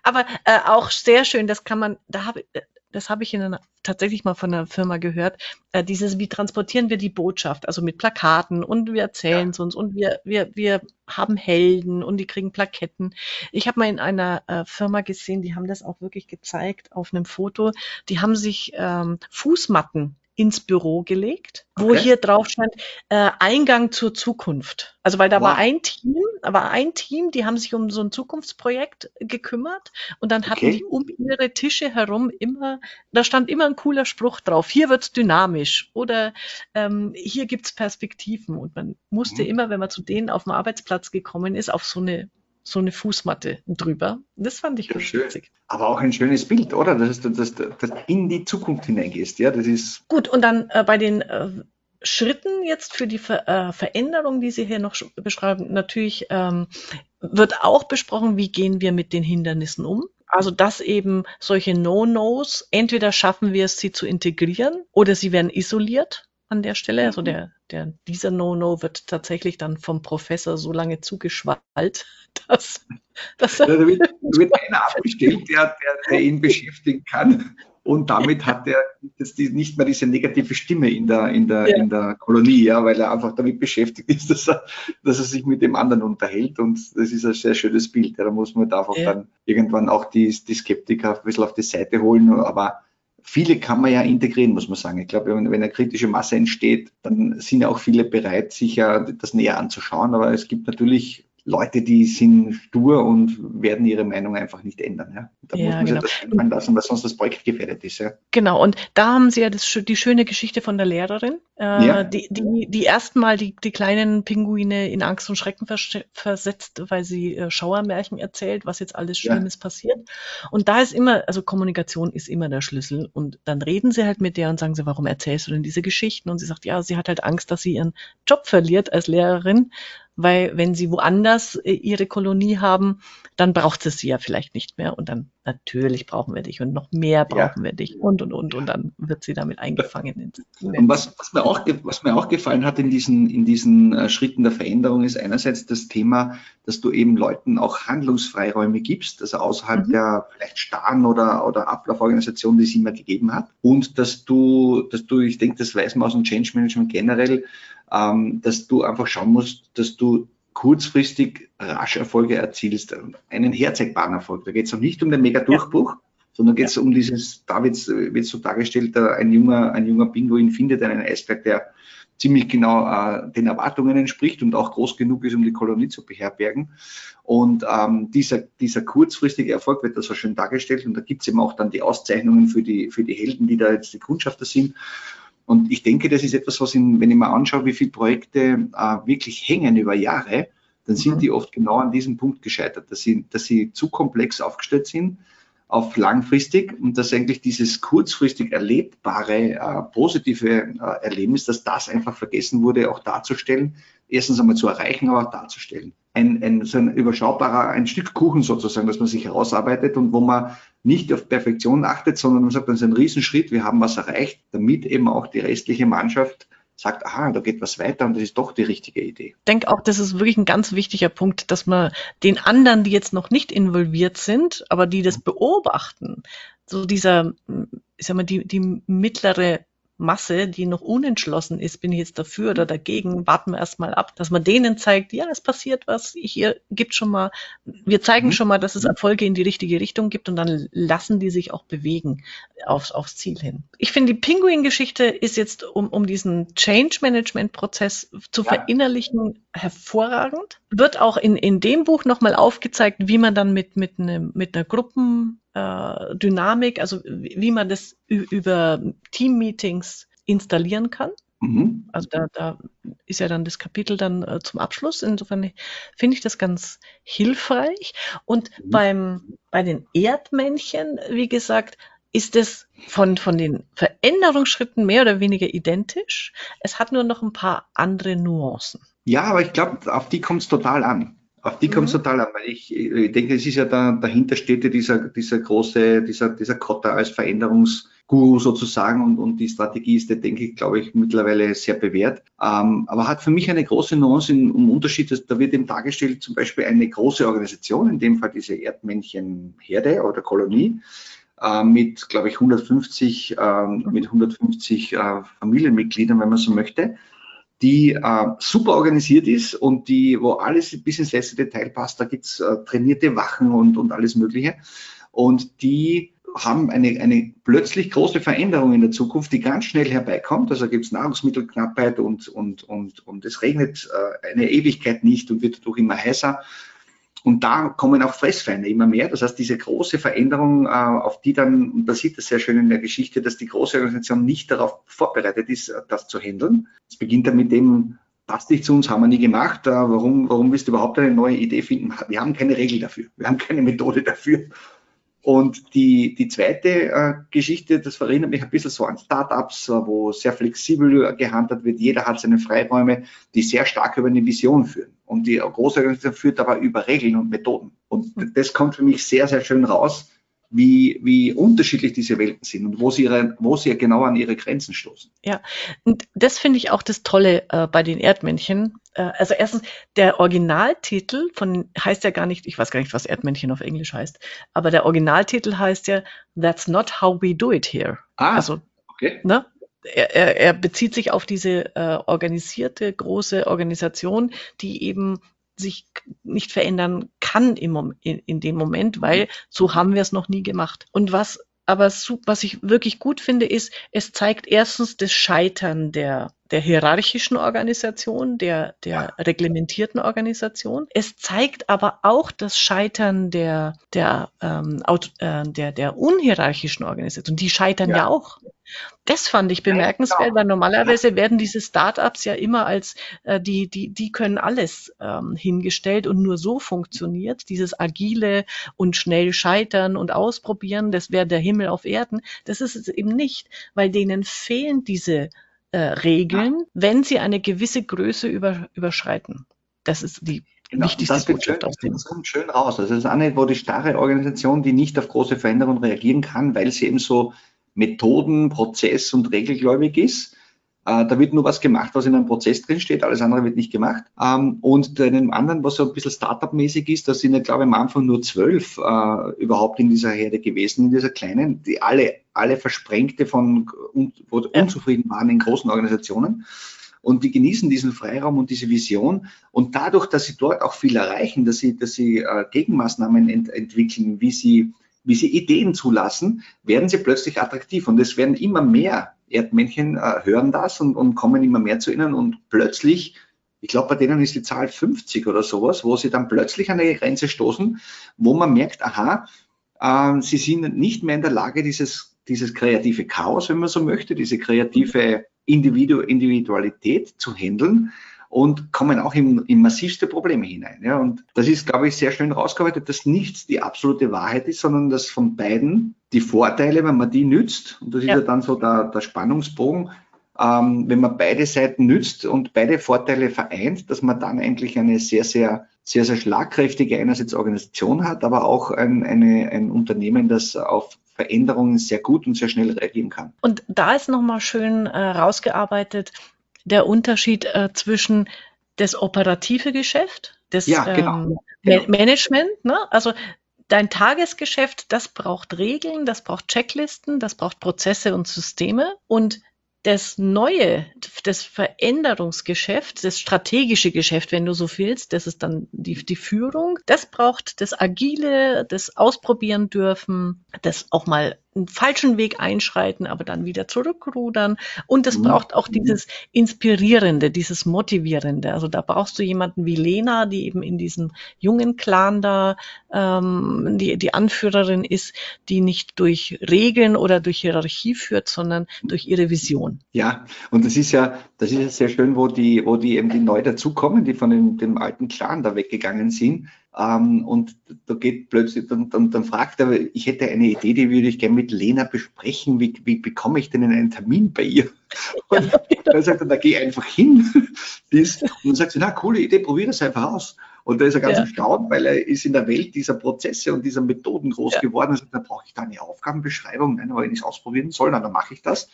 Aber äh, auch sehr schön, das kann man, da habe das habe ich in einer, tatsächlich mal von einer Firma gehört, äh, dieses, wie transportieren wir die Botschaft, also mit Plakaten und wir erzählen es ja. uns und wir, wir, wir haben Helden und die kriegen Plaketten. Ich habe mal in einer äh, Firma gesehen, die haben das auch wirklich gezeigt auf einem Foto, die haben sich ähm, Fußmatten ins Büro gelegt, wo okay. hier drauf stand äh, Eingang zur Zukunft. Also weil da wow. war ein Team, war ein Team, die haben sich um so ein Zukunftsprojekt gekümmert und dann hatten okay. die um ihre Tische herum immer, da stand immer ein cooler Spruch drauf. Hier wird's dynamisch oder ähm, hier gibt's Perspektiven und man musste mhm. immer, wenn man zu denen auf dem Arbeitsplatz gekommen ist, auf so eine so eine Fußmatte drüber. Das fand ich ja, schön. witzig. Aber auch ein schönes Bild, oder? Dass du das, das in die Zukunft hineingehst. Ja, das ist. Gut, und dann äh, bei den äh, Schritten jetzt für die Ver äh, Veränderung, die Sie hier noch beschreiben, natürlich ähm, wird auch besprochen, wie gehen wir mit den Hindernissen um. Also dass eben solche No-Nos, entweder schaffen wir es, sie zu integrieren oder sie werden isoliert an der Stelle. Also der, der, dieser No-No wird tatsächlich dann vom Professor so lange zugeschwallt, dass, dass er. Da wird, wird einer abgestellt, der, der, der ihn beschäftigen kann. Und damit hat er jetzt nicht mehr diese negative Stimme in der, in der, ja. in der Kolonie, ja, weil er einfach damit beschäftigt ist, dass er, dass er sich mit dem anderen unterhält. Und das ist ein sehr schönes Bild. Ja, da muss man einfach ja. dann irgendwann auch die, die Skeptiker ein bisschen auf die Seite holen. Aber viele kann man ja integrieren, muss man sagen. Ich glaube, wenn, wenn eine kritische Masse entsteht, dann sind ja auch viele bereit, sich ja das näher anzuschauen. Aber es gibt natürlich Leute, die sind stur und werden ihre Meinung einfach nicht ändern. Ja? Da ja, muss man genau. sich das einfallen lassen, weil sonst das Projekt gefährdet ist. Ja? Genau, und da haben Sie ja das, die schöne Geschichte von der Lehrerin, äh, ja. die, die, die erstmal die, die kleinen Pinguine in Angst und Schrecken versetzt, weil sie äh, Schauermärchen erzählt, was jetzt alles Schlimmes ja. passiert. Und da ist immer, also Kommunikation ist immer der Schlüssel. Und dann reden sie halt mit der und sagen sie, warum erzählst du denn diese Geschichten? Und sie sagt, ja, sie hat halt Angst, dass sie ihren Job verliert als Lehrerin, weil wenn sie woanders äh, ihre Kolonie haben, dann braucht es sie ja vielleicht nicht mehr und dann natürlich brauchen wir dich und noch mehr brauchen ja. wir dich und und und und dann wird sie damit eingefangen. Und was, was, mir auch, was mir auch gefallen hat in diesen, in diesen äh, Schritten der Veränderung ist einerseits das Thema, dass du eben Leuten auch Handlungsfreiräume gibst, also außerhalb mhm. der vielleicht starren oder, oder Ablauforganisation, die es immer gegeben hat und dass du, dass du, ich denke, das weiß man aus dem Change Management generell, ähm, dass du einfach schauen musst, dass du kurzfristig rasch Erfolge erzielst, einen herzeigbaren Erfolg. Da geht es noch nicht um den Mega-Durchbruch, ja. sondern geht es ja. um dieses, da wird es so dargestellt, ein junger, ein junger Pinguin findet einen Eisberg, der ziemlich genau äh, den Erwartungen entspricht und auch groß genug ist, um die Kolonie zu beherbergen. Und ähm, dieser, dieser kurzfristige Erfolg wird da so schön dargestellt und da gibt es eben auch dann die Auszeichnungen für die, für die Helden, die da jetzt die Kundschafter sind. Und ich denke, das ist etwas, was, in, wenn ich mal anschaue, wie viele Projekte äh, wirklich hängen über Jahre, dann sind mhm. die oft genau an diesem Punkt gescheitert, dass sie, dass sie zu komplex aufgestellt sind auf langfristig und dass eigentlich dieses kurzfristig erlebbare, äh, positive äh, Erlebnis, dass das einfach vergessen wurde, auch darzustellen, erstens einmal zu erreichen, aber auch darzustellen. Ein, ein, so ein überschaubarer, ein Stück Kuchen sozusagen, dass man sich herausarbeitet und wo man nicht auf Perfektion achtet, sondern man sagt, das ist ein Riesenschritt, wir haben was erreicht, damit eben auch die restliche Mannschaft sagt, aha, da geht was weiter und das ist doch die richtige Idee. Ich denke auch, das ist wirklich ein ganz wichtiger Punkt, dass man den anderen, die jetzt noch nicht involviert sind, aber die das beobachten, so dieser, ich sag mal, die, die mittlere Masse, die noch unentschlossen ist, bin ich jetzt dafür oder dagegen, warten wir erstmal ab, dass man denen zeigt, ja, es passiert was, ihr gibt schon mal, wir zeigen mhm. schon mal, dass es Erfolge in die richtige Richtung gibt und dann lassen die sich auch bewegen aufs, aufs Ziel hin. Ich finde, die Pinguin-Geschichte ist jetzt, um, um diesen Change-Management-Prozess zu ja. verinnerlichen, hervorragend. Wird auch in, in dem Buch nochmal aufgezeigt, wie man dann mit, mit, ne, mit einer Gruppen äh, Dynamik, also wie man das über Team-Meetings installieren kann. Mhm. Also da, da ist ja dann das Kapitel dann äh, zum Abschluss. Insofern finde ich das ganz hilfreich. Und mhm. beim, bei den Erdmännchen, wie gesagt, ist es von, von den Veränderungsschritten mehr oder weniger identisch. Es hat nur noch ein paar andere Nuancen. Ja, aber ich glaube, auf die kommt es total an. Auf die kommt es mhm. total an, weil ich, ich denke, es ist ja da, dahinter steht ja dieser, dieser große, dieser, dieser Kotter als Veränderungsguru sozusagen und, und die Strategie ist, der denke ich, glaube ich, mittlerweile sehr bewährt. Ähm, aber hat für mich eine große Nuance in, um Unterschied, dass, da wird eben dargestellt, zum Beispiel eine große Organisation, in dem Fall diese Erdmännchenherde oder Kolonie, äh, mit, glaube ich, 150, äh, mit 150 äh, Familienmitgliedern, wenn man so möchte die äh, super organisiert ist und die, wo alles bis ins letzte Detail passt. Da gibt's äh, trainierte Wachen und, und alles Mögliche. Und die haben eine, eine plötzlich große Veränderung in der Zukunft, die ganz schnell herbeikommt. Also gibt es Nahrungsmittelknappheit und, und, und, und es regnet äh, eine Ewigkeit nicht und wird dadurch immer heißer. Und da kommen auch Fressfeinde immer mehr. Das heißt, diese große Veränderung, äh, auf die dann, und da sieht es sehr schön in der Geschichte, dass die große Organisation nicht darauf vorbereitet ist, äh, das zu handeln. Es beginnt dann mit dem, passt nicht zu uns, haben wir nie gemacht. Äh, warum, warum willst du überhaupt eine neue Idee finden? Wir haben keine Regel dafür. Wir haben keine Methode dafür. Und die, die zweite äh, Geschichte, das erinnert mich ein bisschen so an Startups, äh, wo sehr flexibel gehandelt wird. Jeder hat seine Freiräume, die sehr stark über eine Vision führen. Und die große Organisation führt aber über Regeln und Methoden. Und das kommt für mich sehr, sehr schön raus, wie, wie unterschiedlich diese Welten sind und wo sie, ihre, wo sie genau an ihre Grenzen stoßen. Ja, und das finde ich auch das Tolle äh, bei den Erdmännchen. Äh, also erstens, der Originaltitel von heißt ja gar nicht, ich weiß gar nicht, was Erdmännchen auf Englisch heißt, aber der Originaltitel heißt ja That's not how we do it here. Ah, also, okay. Ne? Er, er, er bezieht sich auf diese äh, organisierte große Organisation, die eben sich nicht verändern kann im, in, in dem Moment, weil so haben wir es noch nie gemacht. Und was aber was ich wirklich gut finde, ist, es zeigt erstens das Scheitern der der hierarchischen Organisation, der, der reglementierten Organisation. Es zeigt aber auch das Scheitern der, der, ähm, äh, der, der unhierarchischen Organisation. Die scheitern ja, ja auch. Das fand ich bemerkenswert, genau. weil normalerweise werden diese Startups ja immer als äh, die, die, die können alles ähm, hingestellt und nur so funktioniert. Dieses agile und schnell scheitern und ausprobieren, das wäre der Himmel auf Erden. Das ist es eben nicht, weil denen fehlen diese äh, Regeln, wenn sie eine gewisse Größe über, überschreiten. Das ist die Genau, wichtigste das, Botschaft schön, aus dem. das kommt schön raus. Also das ist eine, wo die starre Organisation, die nicht auf große Veränderungen reagieren kann, weil sie eben so Methoden, Prozess und regelgläubig ist. Äh, da wird nur was gemacht, was in einem Prozess drin steht, alles andere wird nicht gemacht. Ähm, und in einem anderen, was so ein bisschen Startup-mäßig ist, da sind ja, glaube ich, am Anfang nur zwölf äh, überhaupt in dieser Herde gewesen, in dieser kleinen, die alle, alle Versprengte von unzufrieden waren in großen Organisationen. Und die genießen diesen Freiraum und diese Vision. Und dadurch, dass sie dort auch viel erreichen, dass sie, dass sie äh, Gegenmaßnahmen ent entwickeln, wie sie wie sie Ideen zulassen, werden sie plötzlich attraktiv. Und es werden immer mehr Erdmännchen äh, hören das und, und kommen immer mehr zu ihnen und plötzlich ich glaube, bei denen ist die Zahl 50 oder sowas, wo sie dann plötzlich an eine Grenze stoßen, wo man merkt, aha, äh, sie sind nicht mehr in der Lage, dieses, dieses kreative Chaos, wenn man so möchte, diese kreative Individu Individualität zu handeln und kommen auch in, in massivste Probleme hinein. Ja. Und das ist, glaube ich, sehr schön rausgearbeitet, dass nichts die absolute Wahrheit ist, sondern dass von beiden die Vorteile, wenn man die nützt, und das ist ja, ja dann so der, der Spannungsbogen, ähm, wenn man beide Seiten nützt und beide Vorteile vereint, dass man dann eigentlich eine sehr, sehr, sehr, sehr schlagkräftige einerseits Organisation hat, aber auch ein, eine, ein Unternehmen, das auf Veränderungen sehr gut und sehr schnell reagieren kann. Und da ist nochmal schön äh, rausgearbeitet, der Unterschied äh, zwischen das operative Geschäft, das ja, genau. ähm, genau. Management, ne? also dein Tagesgeschäft, das braucht Regeln, das braucht Checklisten, das braucht Prozesse und Systeme und das neue, das Veränderungsgeschäft, das strategische Geschäft, wenn du so willst, das ist dann die, die Führung. Das braucht das Agile, das Ausprobieren dürfen, das auch mal einen falschen Weg einschreiten, aber dann wieder zurückrudern. Und es mhm. braucht auch dieses Inspirierende, dieses Motivierende. Also da brauchst du jemanden wie Lena, die eben in diesem jungen Clan da ähm, die, die Anführerin ist, die nicht durch Regeln oder durch Hierarchie führt, sondern durch ihre Vision. Ja, und das ist ja, das ist ja sehr schön, wo die, wo die eben die neu dazukommen, die von dem, dem alten Clan da weggegangen sind ähm, und da geht plötzlich, dann, dann, dann fragt er, ich hätte eine Idee, die würde ich gerne mit Lena besprechen. Wie, wie bekomme ich denn einen Termin bei ihr? Und dann sagt er, da geh einfach hin. und dann sagt sie, na, coole Idee, probier das einfach aus. Und da ist er ganz ja. erstaunt, weil er ist in der Welt dieser Prozesse und dieser Methoden groß ja. geworden. Sagt, da brauche ich da eine Aufgabenbeschreibung. Nein, aber wenn ich es ausprobieren soll, dann mache ich das.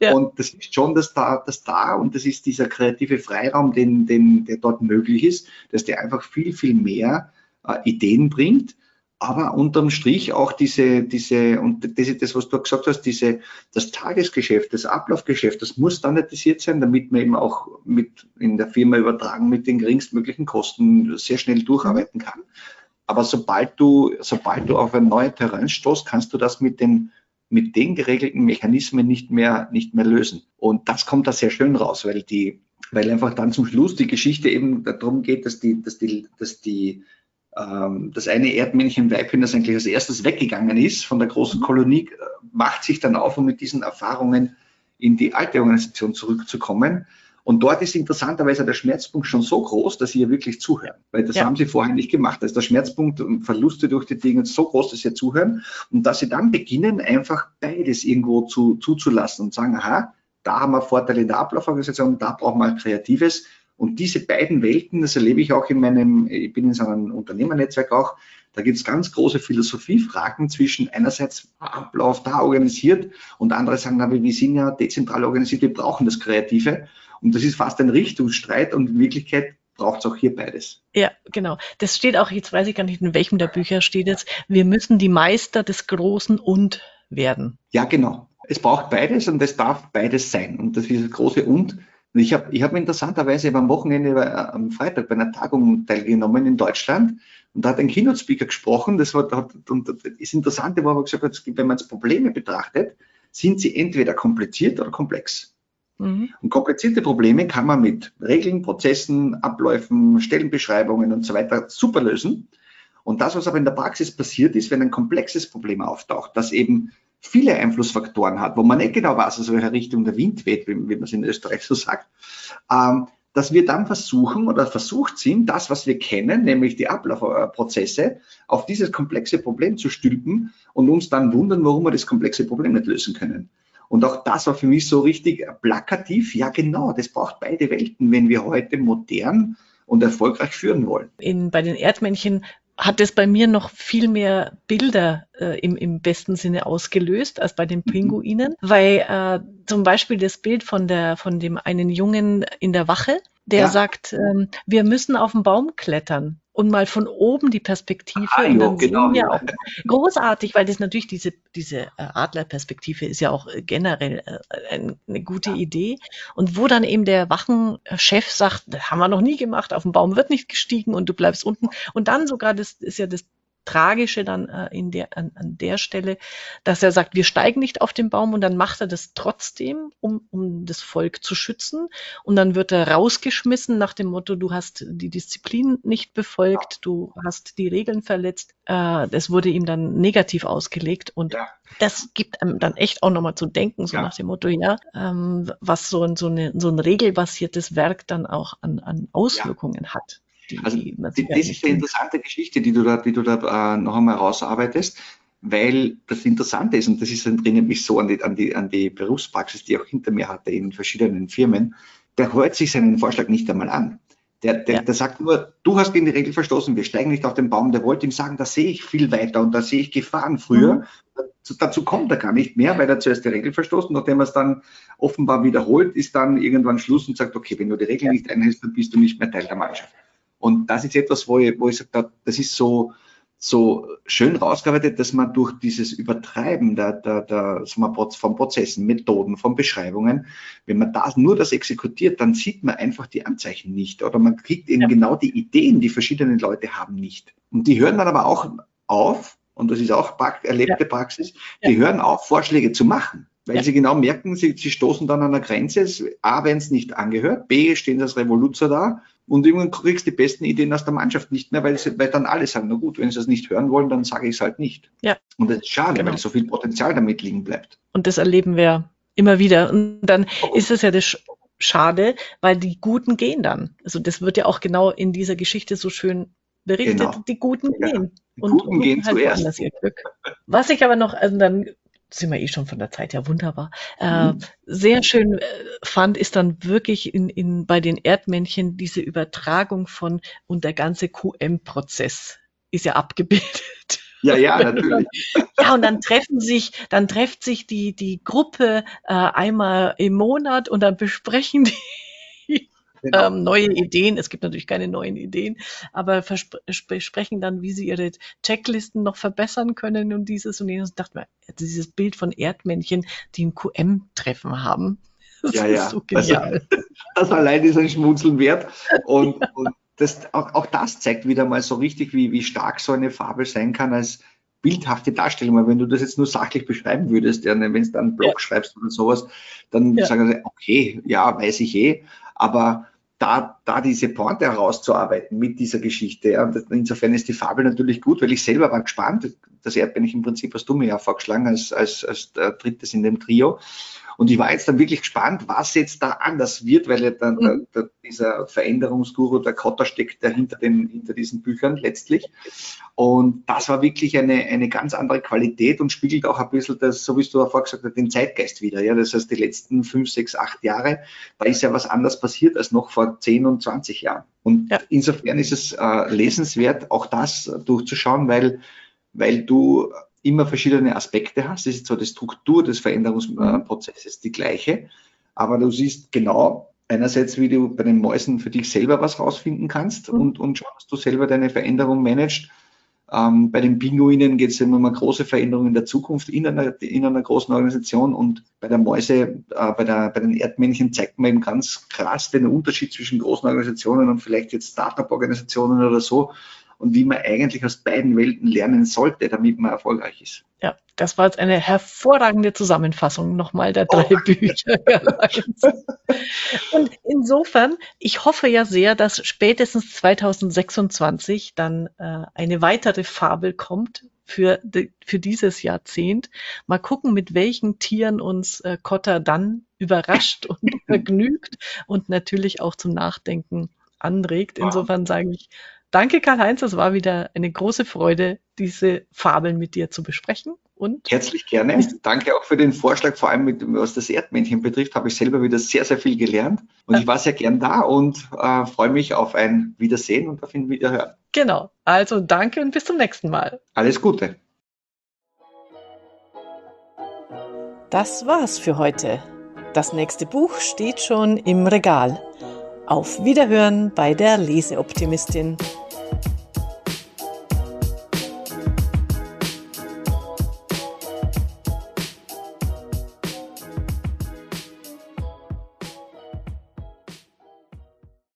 Ja. Und das ist schon das da, das da und das ist dieser kreative Freiraum, den, den, der dort möglich ist, dass der einfach viel, viel mehr äh, Ideen bringt, aber unterm Strich auch diese, diese, und das ist das, was du gesagt hast, diese, das Tagesgeschäft, das Ablaufgeschäft, das muss standardisiert sein, damit man eben auch mit in der Firma übertragen mit den geringstmöglichen Kosten sehr schnell durcharbeiten kann. Aber sobald du, sobald du auf ein neues Terrain stoßt, kannst du das mit den mit den geregelten Mechanismen nicht mehr, nicht mehr lösen. Und das kommt da sehr schön raus, weil die, weil einfach dann zum Schluss die Geschichte eben darum geht, dass die, dass die, dass die, ähm, das eine Erdmännchen Weibchen, das eigentlich als erstes weggegangen ist von der großen Kolonie, macht sich dann auf, um mit diesen Erfahrungen in die alte Organisation zurückzukommen Und dort ist interessanterweise der Schmerzpunkt schon so groß, dass sie ja wirklich zuhören. Weil das ja. haben sie vorher nicht gemacht. Da ist der Schmerzpunkt und Verluste durch die Dinge so groß, dass sie zuhören. Und dass sie dann beginnen, einfach beides irgendwo zu, zuzulassen und sagen, aha, da haben wir Vorteile in der Ablauforganisation, da brauchen wir Kreatives. Und diese beiden Welten, das erlebe ich auch in meinem, ich bin in so einem Unternehmernetzwerk auch, da gibt es ganz große Philosophiefragen zwischen einerseits Ablauf da organisiert und andere sagen, na, wir sind ja dezentral organisiert, wir brauchen das Kreative. Und das ist fast ein Richtungsstreit und in Wirklichkeit braucht es auch hier beides. Ja, genau. Das steht auch, jetzt weiß ich gar nicht, in welchem der Bücher steht jetzt, wir müssen die Meister des Großen und werden. Ja, genau. Es braucht beides und es darf beides sein. Und das ist das große Und. Ich habe ich hab interessanterweise am Wochenende, äh, am Freitag bei einer Tagung teilgenommen in Deutschland und da hat ein Keynote-Speaker gesprochen. Das war, und das Interessante war, gesagt hat, wenn man jetzt Probleme betrachtet, sind sie entweder kompliziert oder komplex. Mhm. Und komplizierte Probleme kann man mit Regeln, Prozessen, Abläufen, Stellenbeschreibungen und so weiter super lösen. Und das, was aber in der Praxis passiert ist, wenn ein komplexes Problem auftaucht, das eben viele Einflussfaktoren hat, wo man nicht genau weiß, aus welcher Richtung der Wind weht, wie, wie man es in Österreich so sagt, ähm, dass wir dann versuchen oder versucht sind, das, was wir kennen, nämlich die Ablaufprozesse, auf dieses komplexe Problem zu stülpen und uns dann wundern, warum wir das komplexe Problem nicht lösen können. Und auch das war für mich so richtig plakativ. Ja, genau, das braucht beide Welten, wenn wir heute modern und erfolgreich führen wollen. In, bei den Erdmännchen hat es bei mir noch viel mehr Bilder äh, im, im besten Sinne ausgelöst als bei den mhm. Pinguinen, weil äh, zum Beispiel das Bild von der von dem einen Jungen in der Wache, der ja. sagt, ähm, wir müssen auf den Baum klettern und mal von oben die Perspektive. Ah, und dann genau, sehen wir auch großartig, weil das natürlich diese, diese äh, Adlerperspektive ist ja auch äh, generell äh, eine gute ja. Idee. Und wo dann eben der Wachenchef sagt, das haben wir noch nie gemacht, auf dem Baum wird nicht gestiegen und du bleibst unten. Und dann sogar, das ist ja das Tragische dann äh, in der, an, an der Stelle, dass er sagt, wir steigen nicht auf den Baum und dann macht er das trotzdem, um, um das Volk zu schützen. Und dann wird er rausgeschmissen nach dem Motto, du hast die Disziplin nicht befolgt, du hast die Regeln verletzt. Äh, das wurde ihm dann negativ ausgelegt und ja. das gibt einem dann echt auch nochmal zu denken, so ja. nach dem Motto, ja, ähm, was so ein, so, eine, so ein regelbasiertes Werk dann auch an, an Auswirkungen ja. hat. Die, also das ist eine interessante Geschichte, die du da, die du da äh, noch einmal rausarbeitest, weil das Interessante ist, und das ist, erinnert mich so an die, an, die, an die Berufspraxis, die ich auch hinter mir hatte in verschiedenen Firmen, der hört sich seinen Vorschlag nicht einmal an. Der, der, ja. der sagt nur, du hast gegen die Regel verstoßen, wir steigen nicht auf den Baum. Der wollte ihm sagen, da sehe ich viel weiter und da sehe ich Gefahren früher. Mhm. Dazu, dazu kommt er gar nicht mehr, weil er zuerst die Regel verstoßen. Nachdem er es dann offenbar wiederholt, ist dann irgendwann Schluss und sagt, okay, wenn du die Regel ja. nicht einhältst, dann bist du nicht mehr Teil der Mannschaft. Und das ist etwas, wo ich, wo ich sage, das ist so, so schön rausgearbeitet, dass man durch dieses Übertreiben der, der, der, von Prozessen, Methoden, von Beschreibungen, wenn man das, nur das exekutiert, dann sieht man einfach die Anzeichen nicht oder man kriegt eben ja. genau die Ideen, die verschiedenen Leute haben, nicht. Und die hören dann aber auch auf, und das ist auch erlebte ja. Praxis, die ja. hören auf, Vorschläge zu machen. Weil ja. sie genau merken, sie, sie stoßen dann an einer Grenze. A, wenn es nicht angehört, B, stehen als Revoluzer da und irgendwann kriegst du die besten Ideen aus der Mannschaft nicht mehr, weil, sie, weil dann alle sagen, na gut, wenn sie das nicht hören wollen, dann sage ich es halt nicht. Ja. Und das ist schade, genau. weil so viel Potenzial damit liegen bleibt. Und das erleben wir immer wieder. Und dann oh. ist es ja das schade, weil die Guten gehen dann. Also das wird ja auch genau in dieser Geschichte so schön berichtet. Genau. Die Guten ja. gehen. Die und Guten gehen halt zuerst. Ihr Glück. Was ich aber noch, also dann sind wir eh schon von der Zeit ja wunderbar. Äh, mhm. sehr schön äh, fand, ist dann wirklich in, in, bei den Erdmännchen diese Übertragung von und der ganze QM-Prozess ist ja abgebildet. Ja, ja, natürlich. Ja, und dann treffen sich, dann trefft sich die, die Gruppe äh, einmal im Monat und dann besprechen die genau. ähm, neue Ideen. Es gibt natürlich keine neuen Ideen, aber besprechen dann, wie sie ihre Checklisten noch verbessern können und dieses und jenes. Und dachte mir, dieses Bild von Erdmännchen, die ein QM-Treffen haben. Das ja, ja. So das, das, allein ist ein Schmunzeln wert. Und, ja. und das, auch, auch, das zeigt wieder mal so richtig, wie, wie stark so eine Fabel sein kann als bildhafte Darstellung. Weil wenn du das jetzt nur sachlich beschreiben würdest, ja, wenn du dann einen Blog ja. schreibst oder sowas, dann ja. sagen sie, okay, ja, weiß ich eh. Aber da, da diese Pointe herauszuarbeiten mit dieser Geschichte. Ja. Und insofern ist die Fabel natürlich gut, weil ich selber war gespannt. das Erdbännchen im Prinzip hast du mir ja vorgeschlagen als, als, als drittes in dem Trio. Und ich war jetzt dann wirklich gespannt, was jetzt da anders wird, weil ja dann mhm. der, der, dieser Veränderungsguru, der Kotter steckt da hinter, den, hinter diesen Büchern letztlich. Und das war wirklich eine, eine ganz andere Qualität und spiegelt auch ein bisschen das, so wie du davor gesagt hast, den Zeitgeist wieder. Ja, das heißt, die letzten fünf, sechs, acht Jahre, da ist ja was anders passiert als noch vor zehn und zwanzig Jahren. Und ja. insofern ist es äh, lesenswert, auch das durchzuschauen, weil, weil du immer verschiedene Aspekte hast. Es ist zwar die Struktur des Veränderungsprozesses die gleiche, aber du siehst genau einerseits, wie du bei den Mäusen für dich selber was rausfinden kannst mhm. und, und schaust, dass du selber deine Veränderung managst. Ähm, bei den Pinguinen geht es immer um große Veränderung in der Zukunft in einer, in einer großen Organisation und bei der Mäuse, äh, bei, der, bei den Erdmännchen zeigt man eben ganz krass den Unterschied zwischen großen Organisationen und vielleicht jetzt Startup-Organisationen oder so und wie man eigentlich aus beiden Welten lernen sollte, damit man erfolgreich ist. Ja, das war jetzt eine hervorragende Zusammenfassung nochmal der drei oh. Bücher. und insofern, ich hoffe ja sehr, dass spätestens 2026 dann äh, eine weitere Fabel kommt für, de, für dieses Jahrzehnt. Mal gucken, mit welchen Tieren uns äh, Kotter dann überrascht und vergnügt und natürlich auch zum Nachdenken anregt. Insofern sage ich Danke, Karl-Heinz. Es war wieder eine große Freude, diese Fabeln mit dir zu besprechen. Und Herzlich gerne. Danke auch für den Vorschlag, vor allem mit, was das Erdmännchen betrifft, habe ich selber wieder sehr, sehr viel gelernt. Und ich war sehr gern da und äh, freue mich auf ein Wiedersehen und auf ein Wiederhören. Genau. Also danke und bis zum nächsten Mal. Alles Gute. Das war's für heute. Das nächste Buch steht schon im Regal. Auf Wiederhören bei der Leseoptimistin. you